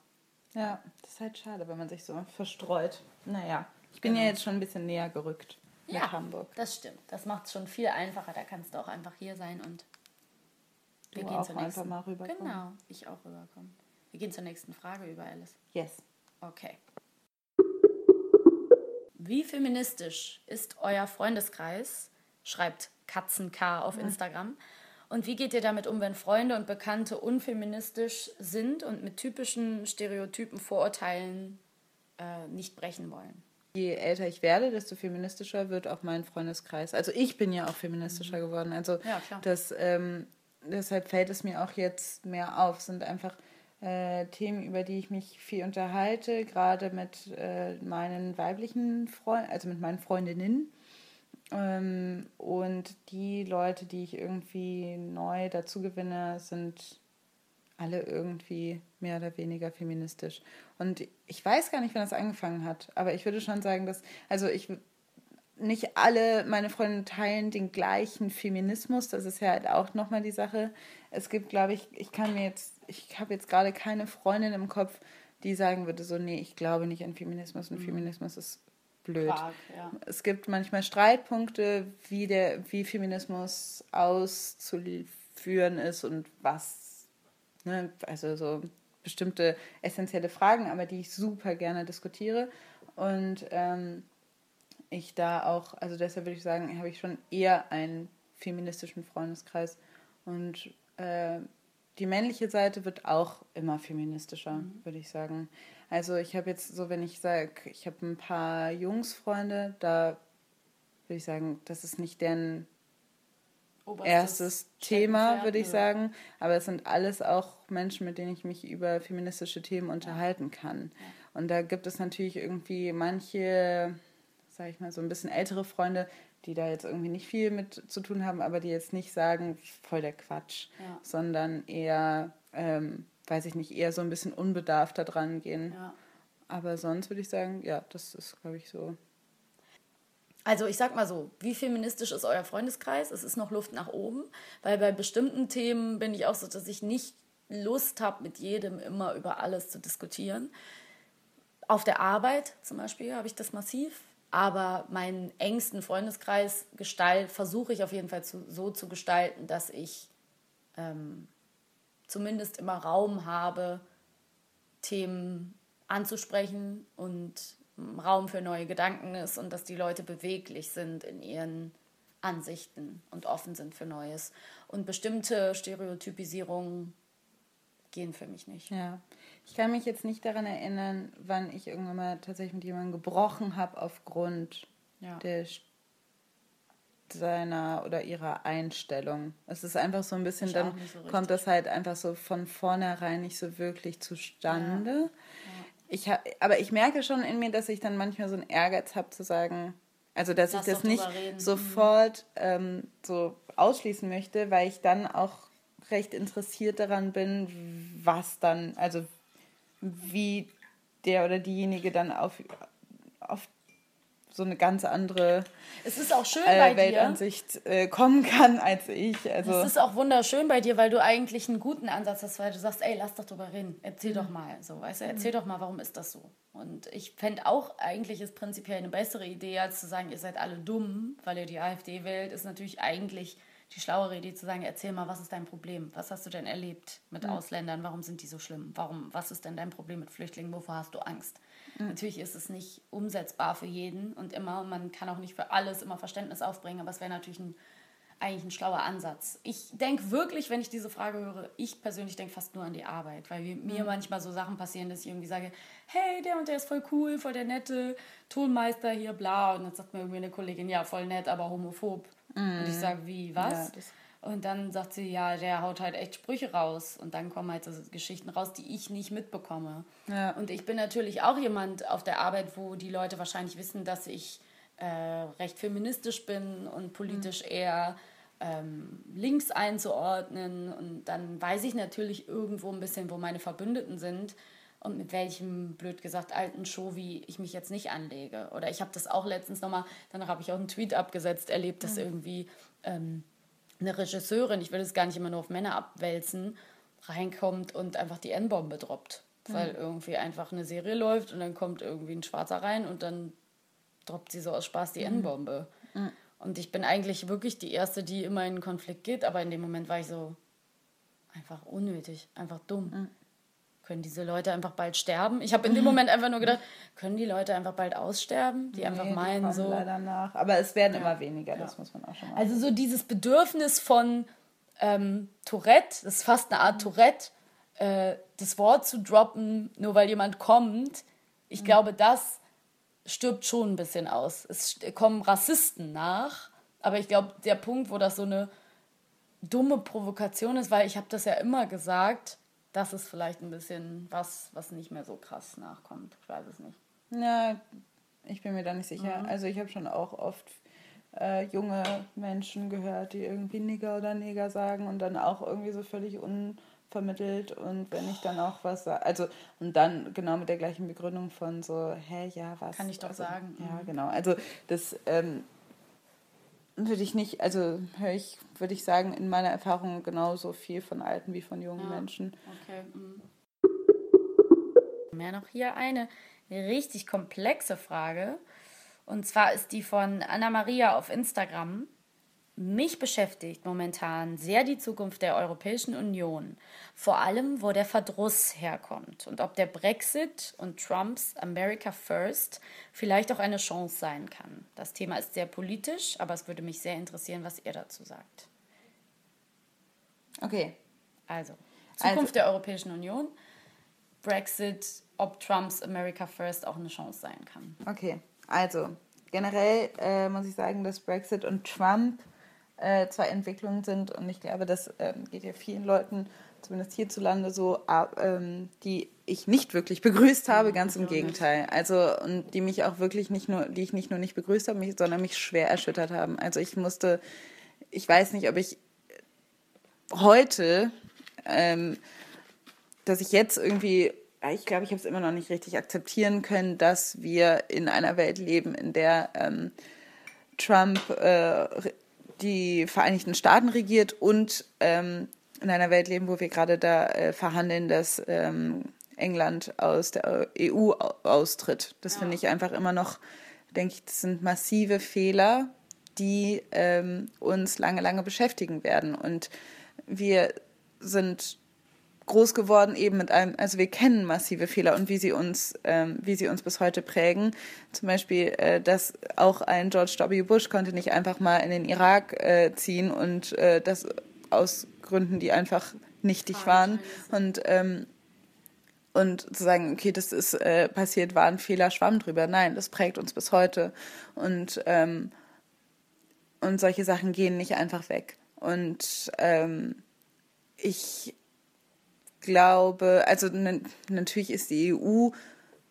Ja, das ist halt schade, wenn man sich so verstreut. Naja, ich bin genau. ja jetzt schon ein bisschen näher gerückt ja, Hamburg. Das stimmt. Das macht es schon viel einfacher. Da kannst du auch einfach hier sein und wir du gehen zur nächsten. Einfach mal rüberkommen. Genau, ich auch rüberkommen. Wir gehen zur nächsten Frage über, Alice. Yes. Okay. Wie feministisch ist euer Freundeskreis? Schreibt KatzenK auf Instagram. Und wie geht ihr damit um, wenn Freunde und Bekannte unfeministisch sind und mit typischen Stereotypen, Vorurteilen äh, nicht brechen wollen? Je älter ich werde, desto feministischer wird auch mein Freundeskreis. Also ich bin ja auch feministischer mhm. geworden. Also ja, das, ähm, deshalb fällt es mir auch jetzt mehr auf. Sind einfach äh, Themen, über die ich mich viel unterhalte, gerade mit äh, meinen weiblichen Freunden, also mit meinen Freundinnen. Ähm, und die Leute, die ich irgendwie neu dazu gewinne, sind alle irgendwie mehr oder weniger feministisch. Und ich weiß gar nicht, wann das angefangen hat, aber ich würde schon sagen, dass, also ich, nicht alle meine Freunde teilen den gleichen Feminismus, das ist ja halt auch nochmal die Sache. Es gibt, glaube ich, ich kann mir jetzt, ich habe jetzt gerade keine Freundin im Kopf, die sagen würde, so, nee, ich glaube nicht an Feminismus und Feminismus ist blöd. Quark, ja. Es gibt manchmal Streitpunkte, wie der, wie Feminismus auszuführen ist und was, ne, also so bestimmte essentielle Fragen, aber die ich super gerne diskutiere. Und ähm, ich da auch, also deshalb würde ich sagen, habe ich schon eher einen feministischen Freundeskreis. Und äh, die männliche Seite wird auch immer feministischer, würde ich sagen. Also ich habe jetzt so, wenn ich sage, ich habe ein paar Jungsfreunde, da würde ich sagen, das ist nicht deren Oberstes erstes Thema, würde ich ja. sagen. Aber es sind alles auch Menschen, mit denen ich mich über feministische Themen unterhalten kann. Und da gibt es natürlich irgendwie manche, sag ich mal, so ein bisschen ältere Freunde, die da jetzt irgendwie nicht viel mit zu tun haben, aber die jetzt nicht sagen, voll der Quatsch, Ja. sondern eher, ähm, weiß ich nicht, eher so ein bisschen unbedarfter dran gehen. Ja. Aber sonst würde ich sagen, ja, das ist, glaube ich, so. Also ich sag mal so, wie feministisch ist euer Freundeskreis? Es ist noch Luft nach oben, weil bei bestimmten Themen bin ich auch so, dass ich nicht Lust habe, mit jedem immer über alles zu diskutieren. Auf der Arbeit zum Beispiel habe ich das massiv, aber meinen engsten Freundeskreis versuche ich auf jeden Fall zu, so zu gestalten, dass ich ähm, zumindest immer Raum habe, Themen anzusprechen und Raum für neue Gedanken ist und dass die Leute beweglich sind in ihren Ansichten und offen sind für Neues. Und bestimmte Stereotypisierungen gehen für mich nicht. Ja, ich kann mich jetzt nicht daran erinnern, wann ich irgendwann mal tatsächlich mit jemandem gebrochen habe aufgrund Ja. der seiner oder ihrer Einstellung. Es ist einfach so ein bisschen, dann so kommt das halt einfach so von vornherein nicht so wirklich zustande. Ich hab, aber ich merke schon in mir, dass ich dann manchmal so einen Ehrgeiz habe zu sagen, also dass Lass ich das nicht reden. sofort ähm, so ausschließen möchte, weil ich dann auch recht interessiert daran bin, was dann, also wie der oder diejenige dann auf, auf so eine ganz andere Es ist auch schön bei äh, dir. Weltansicht äh, kommen kann als ich. Also Es ist auch wunderschön bei dir, weil du eigentlich einen guten Ansatz hast, weil du sagst, ey, lass doch drüber reden. Erzähl doch mal. So, weißt du, erzähl doch mal, warum ist das so? Und ich fände auch, eigentlich ist prinzipiell eine bessere Idee, als zu sagen, ihr seid alle dumm, weil ihr die AfD wählt, ist natürlich eigentlich die schlauere Idee zu sagen, erzähl mal, was ist dein Problem? Was hast du denn erlebt mit Ausländern? Warum sind die so schlimm? Warum, was ist denn dein Problem mit Flüchtlingen? Wovor hast du Angst? Natürlich ist es nicht umsetzbar für jeden und immer, man kann auch nicht für alles immer Verständnis aufbringen, aber es wäre natürlich ein, eigentlich ein schlauer Ansatz. Ich denke wirklich, wenn ich diese Frage höre, ich persönlich denke fast nur an die Arbeit, weil mir manchmal so Sachen passieren, dass ich irgendwie sage, hey, der und der ist voll cool, voll der nette Tonmeister hier, bla. Und dann sagt mir irgendwie eine Kollegin, ja, voll nett, aber homophob. Und ich sage, wie, was? Ja, Und dann sagt sie, ja, der haut halt echt Sprüche raus. Und dann kommen halt so Geschichten raus, die ich nicht mitbekomme. Ja. Und ich bin natürlich auch jemand auf der Arbeit, wo die Leute wahrscheinlich wissen, dass ich äh, recht feministisch bin und politisch eher ähm, links einzuordnen. Und dann weiß ich natürlich irgendwo ein bisschen, wo meine Verbündeten sind und mit welchem, blöd gesagt, alten Show, wie ich mich jetzt nicht anlege. Oder ich habe das auch letztens nochmal, danach habe ich auch einen Tweet abgesetzt, erlebt, dass irgendwie ähm, eine Regisseurin, ich will es gar nicht immer nur auf Männer abwälzen, reinkommt und einfach die N-Bombe droppt. Weil irgendwie einfach eine Serie läuft und dann kommt irgendwie ein Schwarzer rein und dann droppt sie so aus Spaß die N-Bombe. Und ich bin eigentlich wirklich die Erste, die immer in einen Konflikt geht, aber in dem Moment war ich so einfach unnötig, einfach dumm. Können diese Leute einfach bald sterben? Ich habe in dem Moment einfach nur gedacht, können die Leute einfach bald aussterben? Die einfach Nee, die meinen kommen so. leider nach. Aber es werden immer weniger, das muss man auch schon mal Also so dieses Bedürfnis von ähm, Tourette, das ist fast eine Art Tourette, äh, das Wort zu droppen, nur weil jemand kommt, ich glaube, das stirbt schon ein bisschen aus. Es kommen Rassisten nach, aber ich glaube, der Punkt, wo das so eine dumme Provokation ist, weil ich habe das ja immer gesagt, das ist vielleicht ein bisschen was, was nicht mehr so krass nachkommt. Ich weiß es nicht. Ja, ich bin mir da nicht sicher. Mhm. Also ich habe schon auch oft äh, junge Menschen gehört, die irgendwie Nigger oder Neger sagen und dann auch irgendwie so völlig unvermittelt und wenn ich dann auch was sage, also und dann genau mit der gleichen Begründung von so, hä, ja, was? Kann ich doch also, sagen. Ja, Mhm. genau. Also das ähm, würde ich nicht, also höre ich, würde ich sagen, in meiner Erfahrung genauso viel von alten wie von jungen Ja. Menschen. Okay. mhm. Mehr noch hier eine richtig komplexe Frage. Und zwar ist die von Anna Maria auf Instagram. Mich beschäftigt momentan sehr die Zukunft der Europäischen Union. Vor allem, wo der Verdruss herkommt und ob der Brexit und Trumps America First vielleicht auch eine Chance sein kann. Das Thema ist sehr politisch, aber es würde mich sehr interessieren, was ihr dazu sagt. Okay. Also, Zukunft der Europäischen Union, Brexit, ob Trumps America First auch eine Chance sein kann. Okay, also generell äh, muss ich sagen, dass Brexit und Trump äh, zwei Entwicklungen sind und ich glaube, das ähm, geht ja vielen Leuten, zumindest hierzulande so, ab, ähm, die ich nicht wirklich begrüßt habe, ganz im Gegenteil. Also und die mich auch wirklich nicht nur, die ich nicht nur nicht begrüßt habe, mich, sondern mich schwer erschüttert haben. Also ich musste, ich weiß nicht, ob ich heute, ähm, dass ich jetzt irgendwie, ich glaube, ich habe es immer noch nicht richtig akzeptieren können, dass wir in einer Welt leben, in der ähm, Trump äh, die Vereinigten Staaten regiert und ähm, in einer Welt leben, wo wir gerade da äh, verhandeln, dass ähm, England aus der EU au- austritt. Das finde ich einfach immer noch, denke ich, das sind massive Fehler, die ähm, uns lange, lange beschäftigen werden. Und wir sind groß geworden eben mit einem, also wir kennen massive Fehler und wie sie uns, ähm, wie sie uns bis heute prägen. Zum Beispiel, äh, dass auch ein George W. Bush konnte nicht einfach mal in den Irak äh, ziehen und äh, das aus Gründen, die einfach nichtig waren. Und ähm, und zu sagen, okay, das ist äh, passiert, war ein Fehler, schwamm drüber. Nein, das prägt uns bis heute. Und, ähm, und solche Sachen gehen nicht einfach weg. Und ähm, ich glaube, also natürlich ist die EU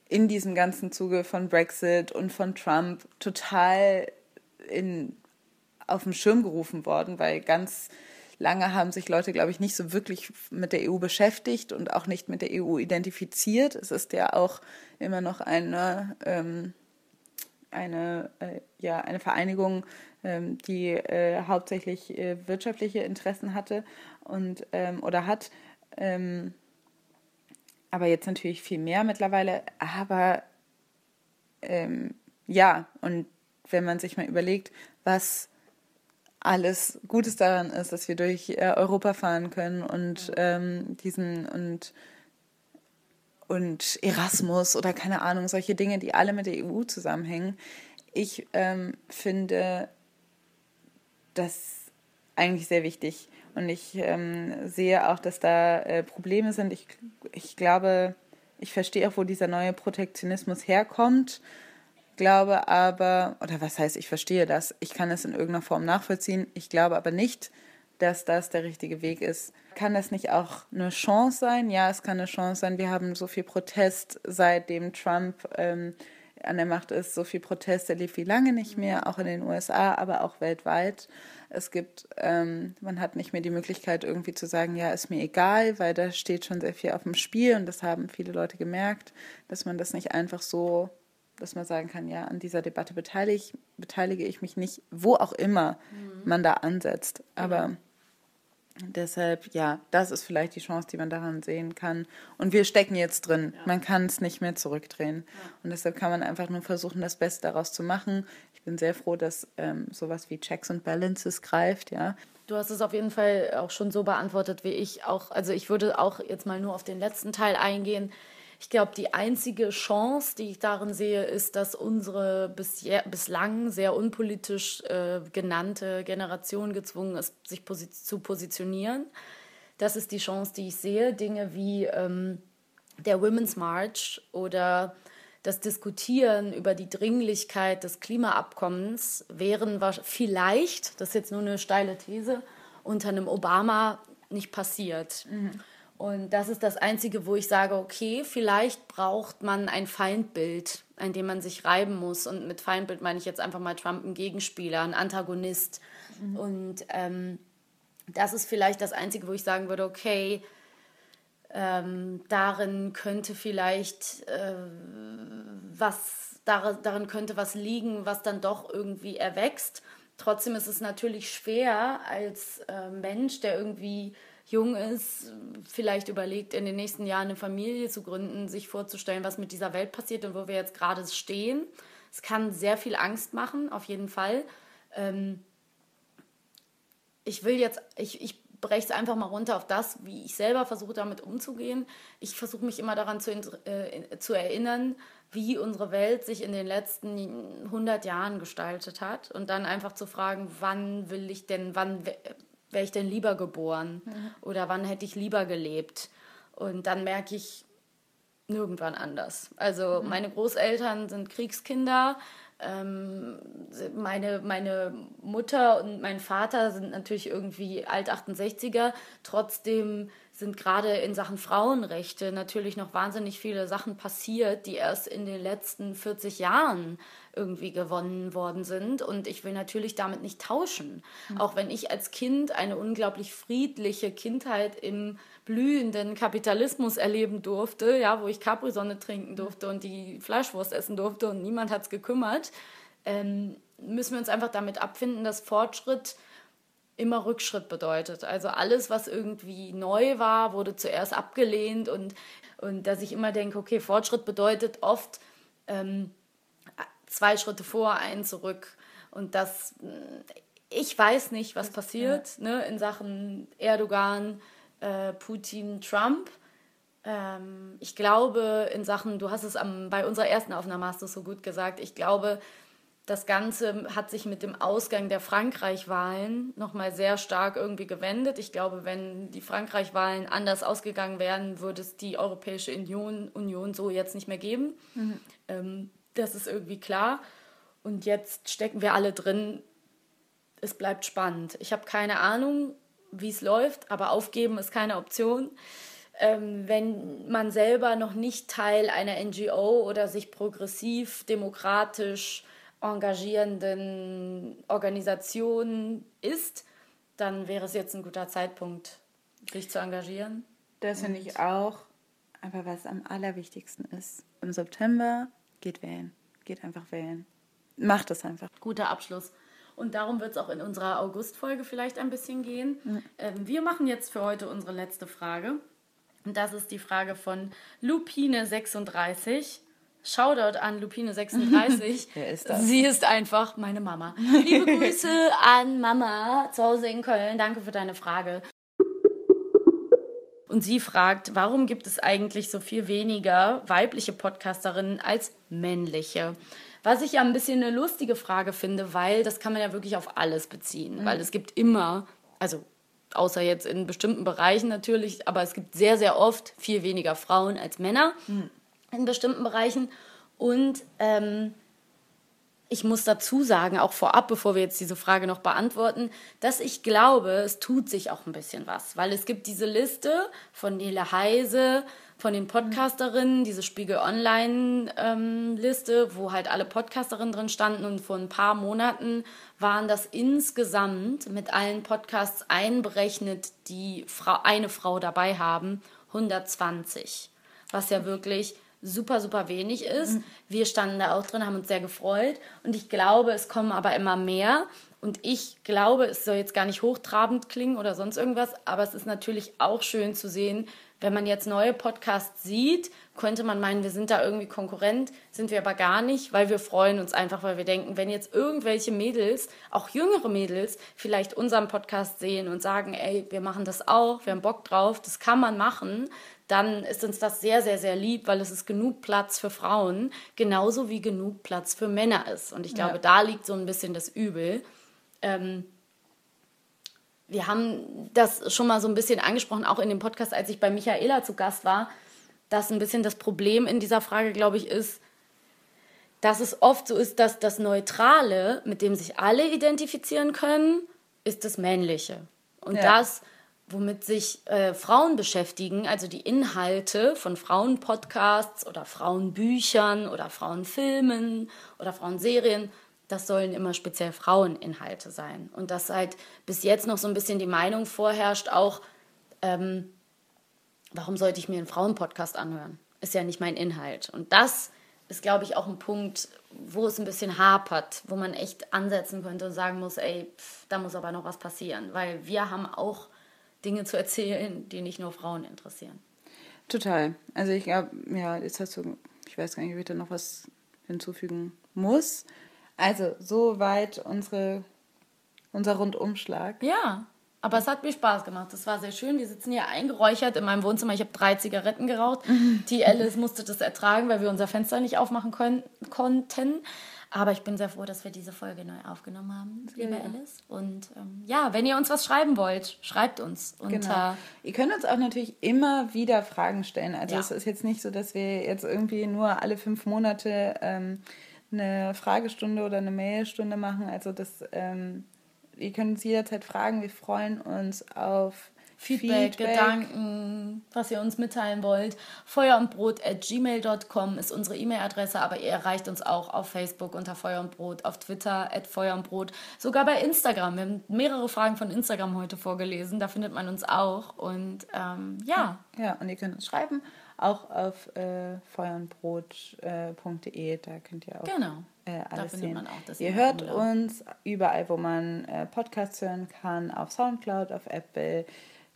in diesem ganzen Zuge von Brexit und von Trump total in, auf den Schirm gerufen worden, weil ganz lange haben sich Leute, glaube ich, nicht so wirklich mit der EU beschäftigt und auch nicht mit der EU identifiziert. Es ist ja auch immer noch eine, ähm, eine, äh, ja, eine Vereinigung, ähm, die äh, hauptsächlich äh, wirtschaftliche Interessen hatte und ähm, oder hat. Ähm, aber jetzt natürlich viel mehr mittlerweile. Aber ähm, ja, und wenn man sich mal überlegt, was alles Gutes daran ist, dass wir durch äh, Europa fahren können und ähm, diesen und und Erasmus oder keine Ahnung, solche Dinge, die alle mit der EU zusammenhängen. Ich ähm, finde das eigentlich sehr wichtig. Und ich ähm, sehe auch, dass da äh, Probleme sind. Ich, ich glaube, ich verstehe auch, wo dieser neue Protektionismus herkommt. Glaube aber, oder was heißt, ich verstehe das, ich kann es in irgendeiner Form nachvollziehen. Ich glaube aber nicht, dass das der richtige Weg ist. Kann das nicht auch eine Chance sein? Ja, es kann eine Chance sein. Wir haben so viel Protest, seitdem Trump ähm, an der Macht ist, so viel Protest erlebt wie lange nicht mehr, auch in den USA, aber auch weltweit. Es gibt, ähm, man hat nicht mehr die Möglichkeit irgendwie zu sagen, ja, ist mir egal, weil da steht schon sehr viel auf dem Spiel und das haben viele Leute gemerkt, dass man das nicht einfach so, dass man sagen kann, ja, an dieser Debatte beteilige, beteilige ich mich nicht, wo auch immer man da ansetzt. Aber Deshalb, ja, das ist vielleicht die Chance, die man daran sehen kann. Und wir stecken jetzt drin. Man kann es nicht mehr zurückdrehen. Und deshalb kann man einfach nur versuchen, das Beste daraus zu machen. Ich bin sehr froh, dass ähm, sowas wie Checks und Balances greift, ja. Du hast es auf jeden Fall auch schon so beantwortet wie ich auch. Also ich würde auch jetzt mal nur auf den letzten Teil eingehen. Ich glaube, die einzige Chance, die ich darin sehe, ist, dass unsere bisher, bislang sehr unpolitisch äh, genannte Generation gezwungen ist, sich posi zu positionieren. Das ist die Chance, die ich sehe. Dinge wie ähm, der Women's March oder das Diskutieren über die Dringlichkeit des Klimaabkommens wären vielleicht, das ist jetzt nur eine steile These, unter einem Obama nicht passiert. Und das ist das Einzige, wo ich sage, okay, vielleicht braucht man ein Feindbild an dem man sich reiben muss. Und mit Feindbild meine ich jetzt einfach mal Trump ein Gegenspieler, ein Antagonist. Und ähm, das ist vielleicht das Einzige, wo ich sagen würde, okay, ähm, darin könnte vielleicht äh, was, dar darin könnte was liegen, was dann doch irgendwie erwächst. Trotzdem ist es natürlich schwer als äh, Mensch, der irgendwie jung ist, vielleicht überlegt, in den nächsten Jahren eine Familie zu gründen, sich vorzustellen, was mit dieser Welt passiert und wo wir jetzt gerade stehen. Es kann sehr viel Angst machen, auf jeden Fall. Ähm, ich will jetzt, ich, ich breche es einfach mal runter auf das, wie ich selber versuche, damit umzugehen. Ich versuche mich immer daran zu, äh, zu erinnern, wie unsere Welt sich in den letzten 100 Jahren gestaltet hat und dann einfach zu fragen, wann will ich denn, wann wäre ich denn lieber geboren mhm. oder wann hätte ich lieber gelebt. Und dann merke ich nirgendwann anders. Also mhm. meine Großeltern sind Kriegskinder. Ähm, meine, meine Mutter und mein Vater sind natürlich irgendwie Alt-68er. Trotzdem sind gerade in Sachen Frauenrechte natürlich noch wahnsinnig viele Sachen passiert, die erst in den letzten 40 Jahren irgendwie gewonnen worden sind. Und ich will natürlich damit nicht tauschen. Mhm. Auch wenn ich als Kind eine unglaublich friedliche Kindheit im blühenden Kapitalismus erleben durfte, ja, wo ich Capri-Sonne trinken durfte und die Fleischwurst essen durfte und niemand hat es gekümmert, ähm, müssen wir uns einfach damit abfinden, dass Fortschritt immer Rückschritt bedeutet. Also alles, was irgendwie neu war, wurde zuerst abgelehnt und, und dass ich immer denke, okay, Fortschritt bedeutet oft ähm, zwei Schritte vor, einen zurück. Und das, ich weiß nicht, was passiert ja. ne, in Sachen Erdogan, äh, Putin, Trump. Ähm, ich glaube, in Sachen, du hast es am, bei unserer ersten Aufnahme hast du es so gut gesagt, ich glaube, das Ganze hat sich mit dem Ausgang der Frankreich-Wahlen nochmal sehr stark irgendwie gewendet. Ich glaube, wenn die Frankreich-Wahlen anders ausgegangen wären, würde es die Europäische Union, Union so jetzt nicht mehr geben. Mhm. Ähm, das ist irgendwie klar. Und jetzt stecken wir alle drin. Es bleibt spannend. Ich habe keine Ahnung, wie es läuft, aber aufgeben ist keine Option. Ähm, wenn man selber noch nicht Teil einer NGO oder sich progressiv, demokratisch engagierenden Organisation ist, dann wäre es jetzt ein guter Zeitpunkt, sich zu engagieren. Das finde ich auch. Aber was am allerwichtigsten ist, im September geht wählen. Geht einfach wählen. Macht es einfach. Guter Abschluss. Und darum wird es auch in unserer August-Folge vielleicht ein bisschen gehen. Mhm. Ähm, wir machen jetzt für heute unsere letzte Frage. Und das ist die Frage von Lupine36. Shoutout an Lupine36. Wer ist das? Sie ist einfach meine Mama. Liebe Grüße an Mama zu Hause in Köln. Danke für deine Frage. Und sie fragt, warum gibt es eigentlich so viel weniger weibliche Podcasterinnen als männliche? Was ich ja ein bisschen eine lustige Frage finde, weil das kann man ja wirklich auf alles beziehen. Mhm. Weil es gibt immer, also außer jetzt in bestimmten Bereichen natürlich, aber es gibt sehr, sehr oft viel weniger Frauen als Männer mhm. in bestimmten Bereichen. Und ähm, ich muss dazu sagen, auch vorab, bevor wir jetzt diese Frage noch beantworten, dass ich glaube, es tut sich auch ein bisschen was, weil es gibt diese Liste von Nele Heise, von den Podcasterinnen, diese Spiegel Online-Liste, ähm, wo halt alle Podcasterinnen drin standen und vor ein paar Monaten waren das insgesamt mit allen Podcasts einberechnet, die Frau, eine Frau dabei haben, 120. Was ja wirklich super, super wenig ist. Mhm. Wir standen da auch drin, haben uns sehr gefreut. Und ich glaube, es kommen aber immer mehr. Und ich glaube, es soll jetzt gar nicht hochtrabend klingen oder sonst irgendwas, aber es ist natürlich auch schön zu sehen, wenn man jetzt neue Podcasts sieht, könnte man meinen, wir sind da irgendwie Konkurrent, sind wir aber gar nicht, weil wir freuen uns einfach, weil wir denken, wenn jetzt irgendwelche Mädels, auch jüngere Mädels, vielleicht unseren Podcast sehen und sagen, ey, wir machen das auch, wir haben Bock drauf, das kann man machen, dann ist uns das sehr, sehr, sehr lieb, weil es ist genug Platz für Frauen, genauso wie genug Platz für Männer ist. Und ich glaube, ja. da liegt so ein bisschen das Übel. Ähm, wir haben das schon mal so ein bisschen angesprochen, auch in dem Podcast, als ich bei Michaela zu Gast war, dass ein bisschen das Problem in dieser Frage, glaube ich, ist, dass es oft so ist, dass das Neutrale, mit dem sich alle identifizieren können, ist das Männliche. Und ja. das womit sich äh, Frauen beschäftigen, also die Inhalte von Frauenpodcasts oder Frauenbüchern oder Frauenfilmen oder Frauenserien, das sollen immer speziell Fraueninhalte sein. Und dass halt bis jetzt noch so ein bisschen die Meinung vorherrscht, auch, ähm, warum sollte ich mir einen Frauenpodcast anhören? Ist ja nicht mein Inhalt. Und das ist, glaube ich, auch ein Punkt, wo es ein bisschen hapert, wo man echt ansetzen könnte und sagen muss, ey, pff, da muss aber noch was passieren, weil wir haben auch Dinge zu erzählen, die nicht nur Frauen interessieren. Total. Also ich glaube, ja, jetzt hast du, ich weiß gar nicht, ob ich da noch was hinzufügen muss. Also, soweit unsere, unser Rundumschlag. Ja, aber es hat mir Spaß gemacht. Es war sehr schön. Wir sitzen hier eingeräuchert in meinem Wohnzimmer. Ich habe drei Zigaretten geraucht. Die Alice musste das ertragen, weil wir unser Fenster nicht aufmachen können, konnten. Aber ich bin sehr froh, dass wir diese Folge neu aufgenommen haben, liebe Ja. Alice. Und ähm, ja, wenn ihr uns was schreiben wollt, schreibt uns unter. Genau. Ihr könnt uns auch natürlich immer wieder Fragen stellen. Also Ja. es ist jetzt nicht so, dass wir jetzt irgendwie nur alle fünf Monate ähm, eine Fragestunde oder eine Mailstunde machen. Also das, ähm, ihr könnt uns jederzeit fragen. Wir freuen uns auf Feedback, Gedanken, was ihr uns mitteilen wollt. Feuer und Brot at gmail.com ist unsere E-Mail-Adresse, aber ihr erreicht uns auch auf Facebook unter Feuer und Brot, auf Twitter at Feuer und Brot, sogar bei Instagram. Wir haben mehrere Fragen von Instagram heute vorgelesen, da findet man uns auch. Und ähm, ja, Ja, und ihr könnt uns schreiben, auch auf äh, feuerundbrot.de, da könnt ihr auch Genau. äh, Da alles findet sehen. man auch das ihr hört Umlauf. uns überall, wo man äh, Podcasts hören kann, auf Soundcloud, auf Apple,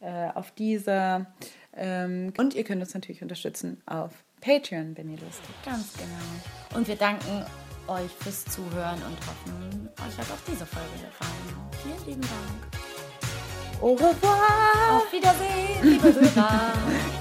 äh, auf Deezer. Ähm, und ihr könnt uns natürlich unterstützen auf Patreon, wenn ihr Lust habt. ganz genau. Und wir danken euch fürs Zuhören und hoffen, euch hat auch diese Folge gefallen. Vielen lieben Dank. Au revoir! Auf Wiedersehen, liebe Hörer.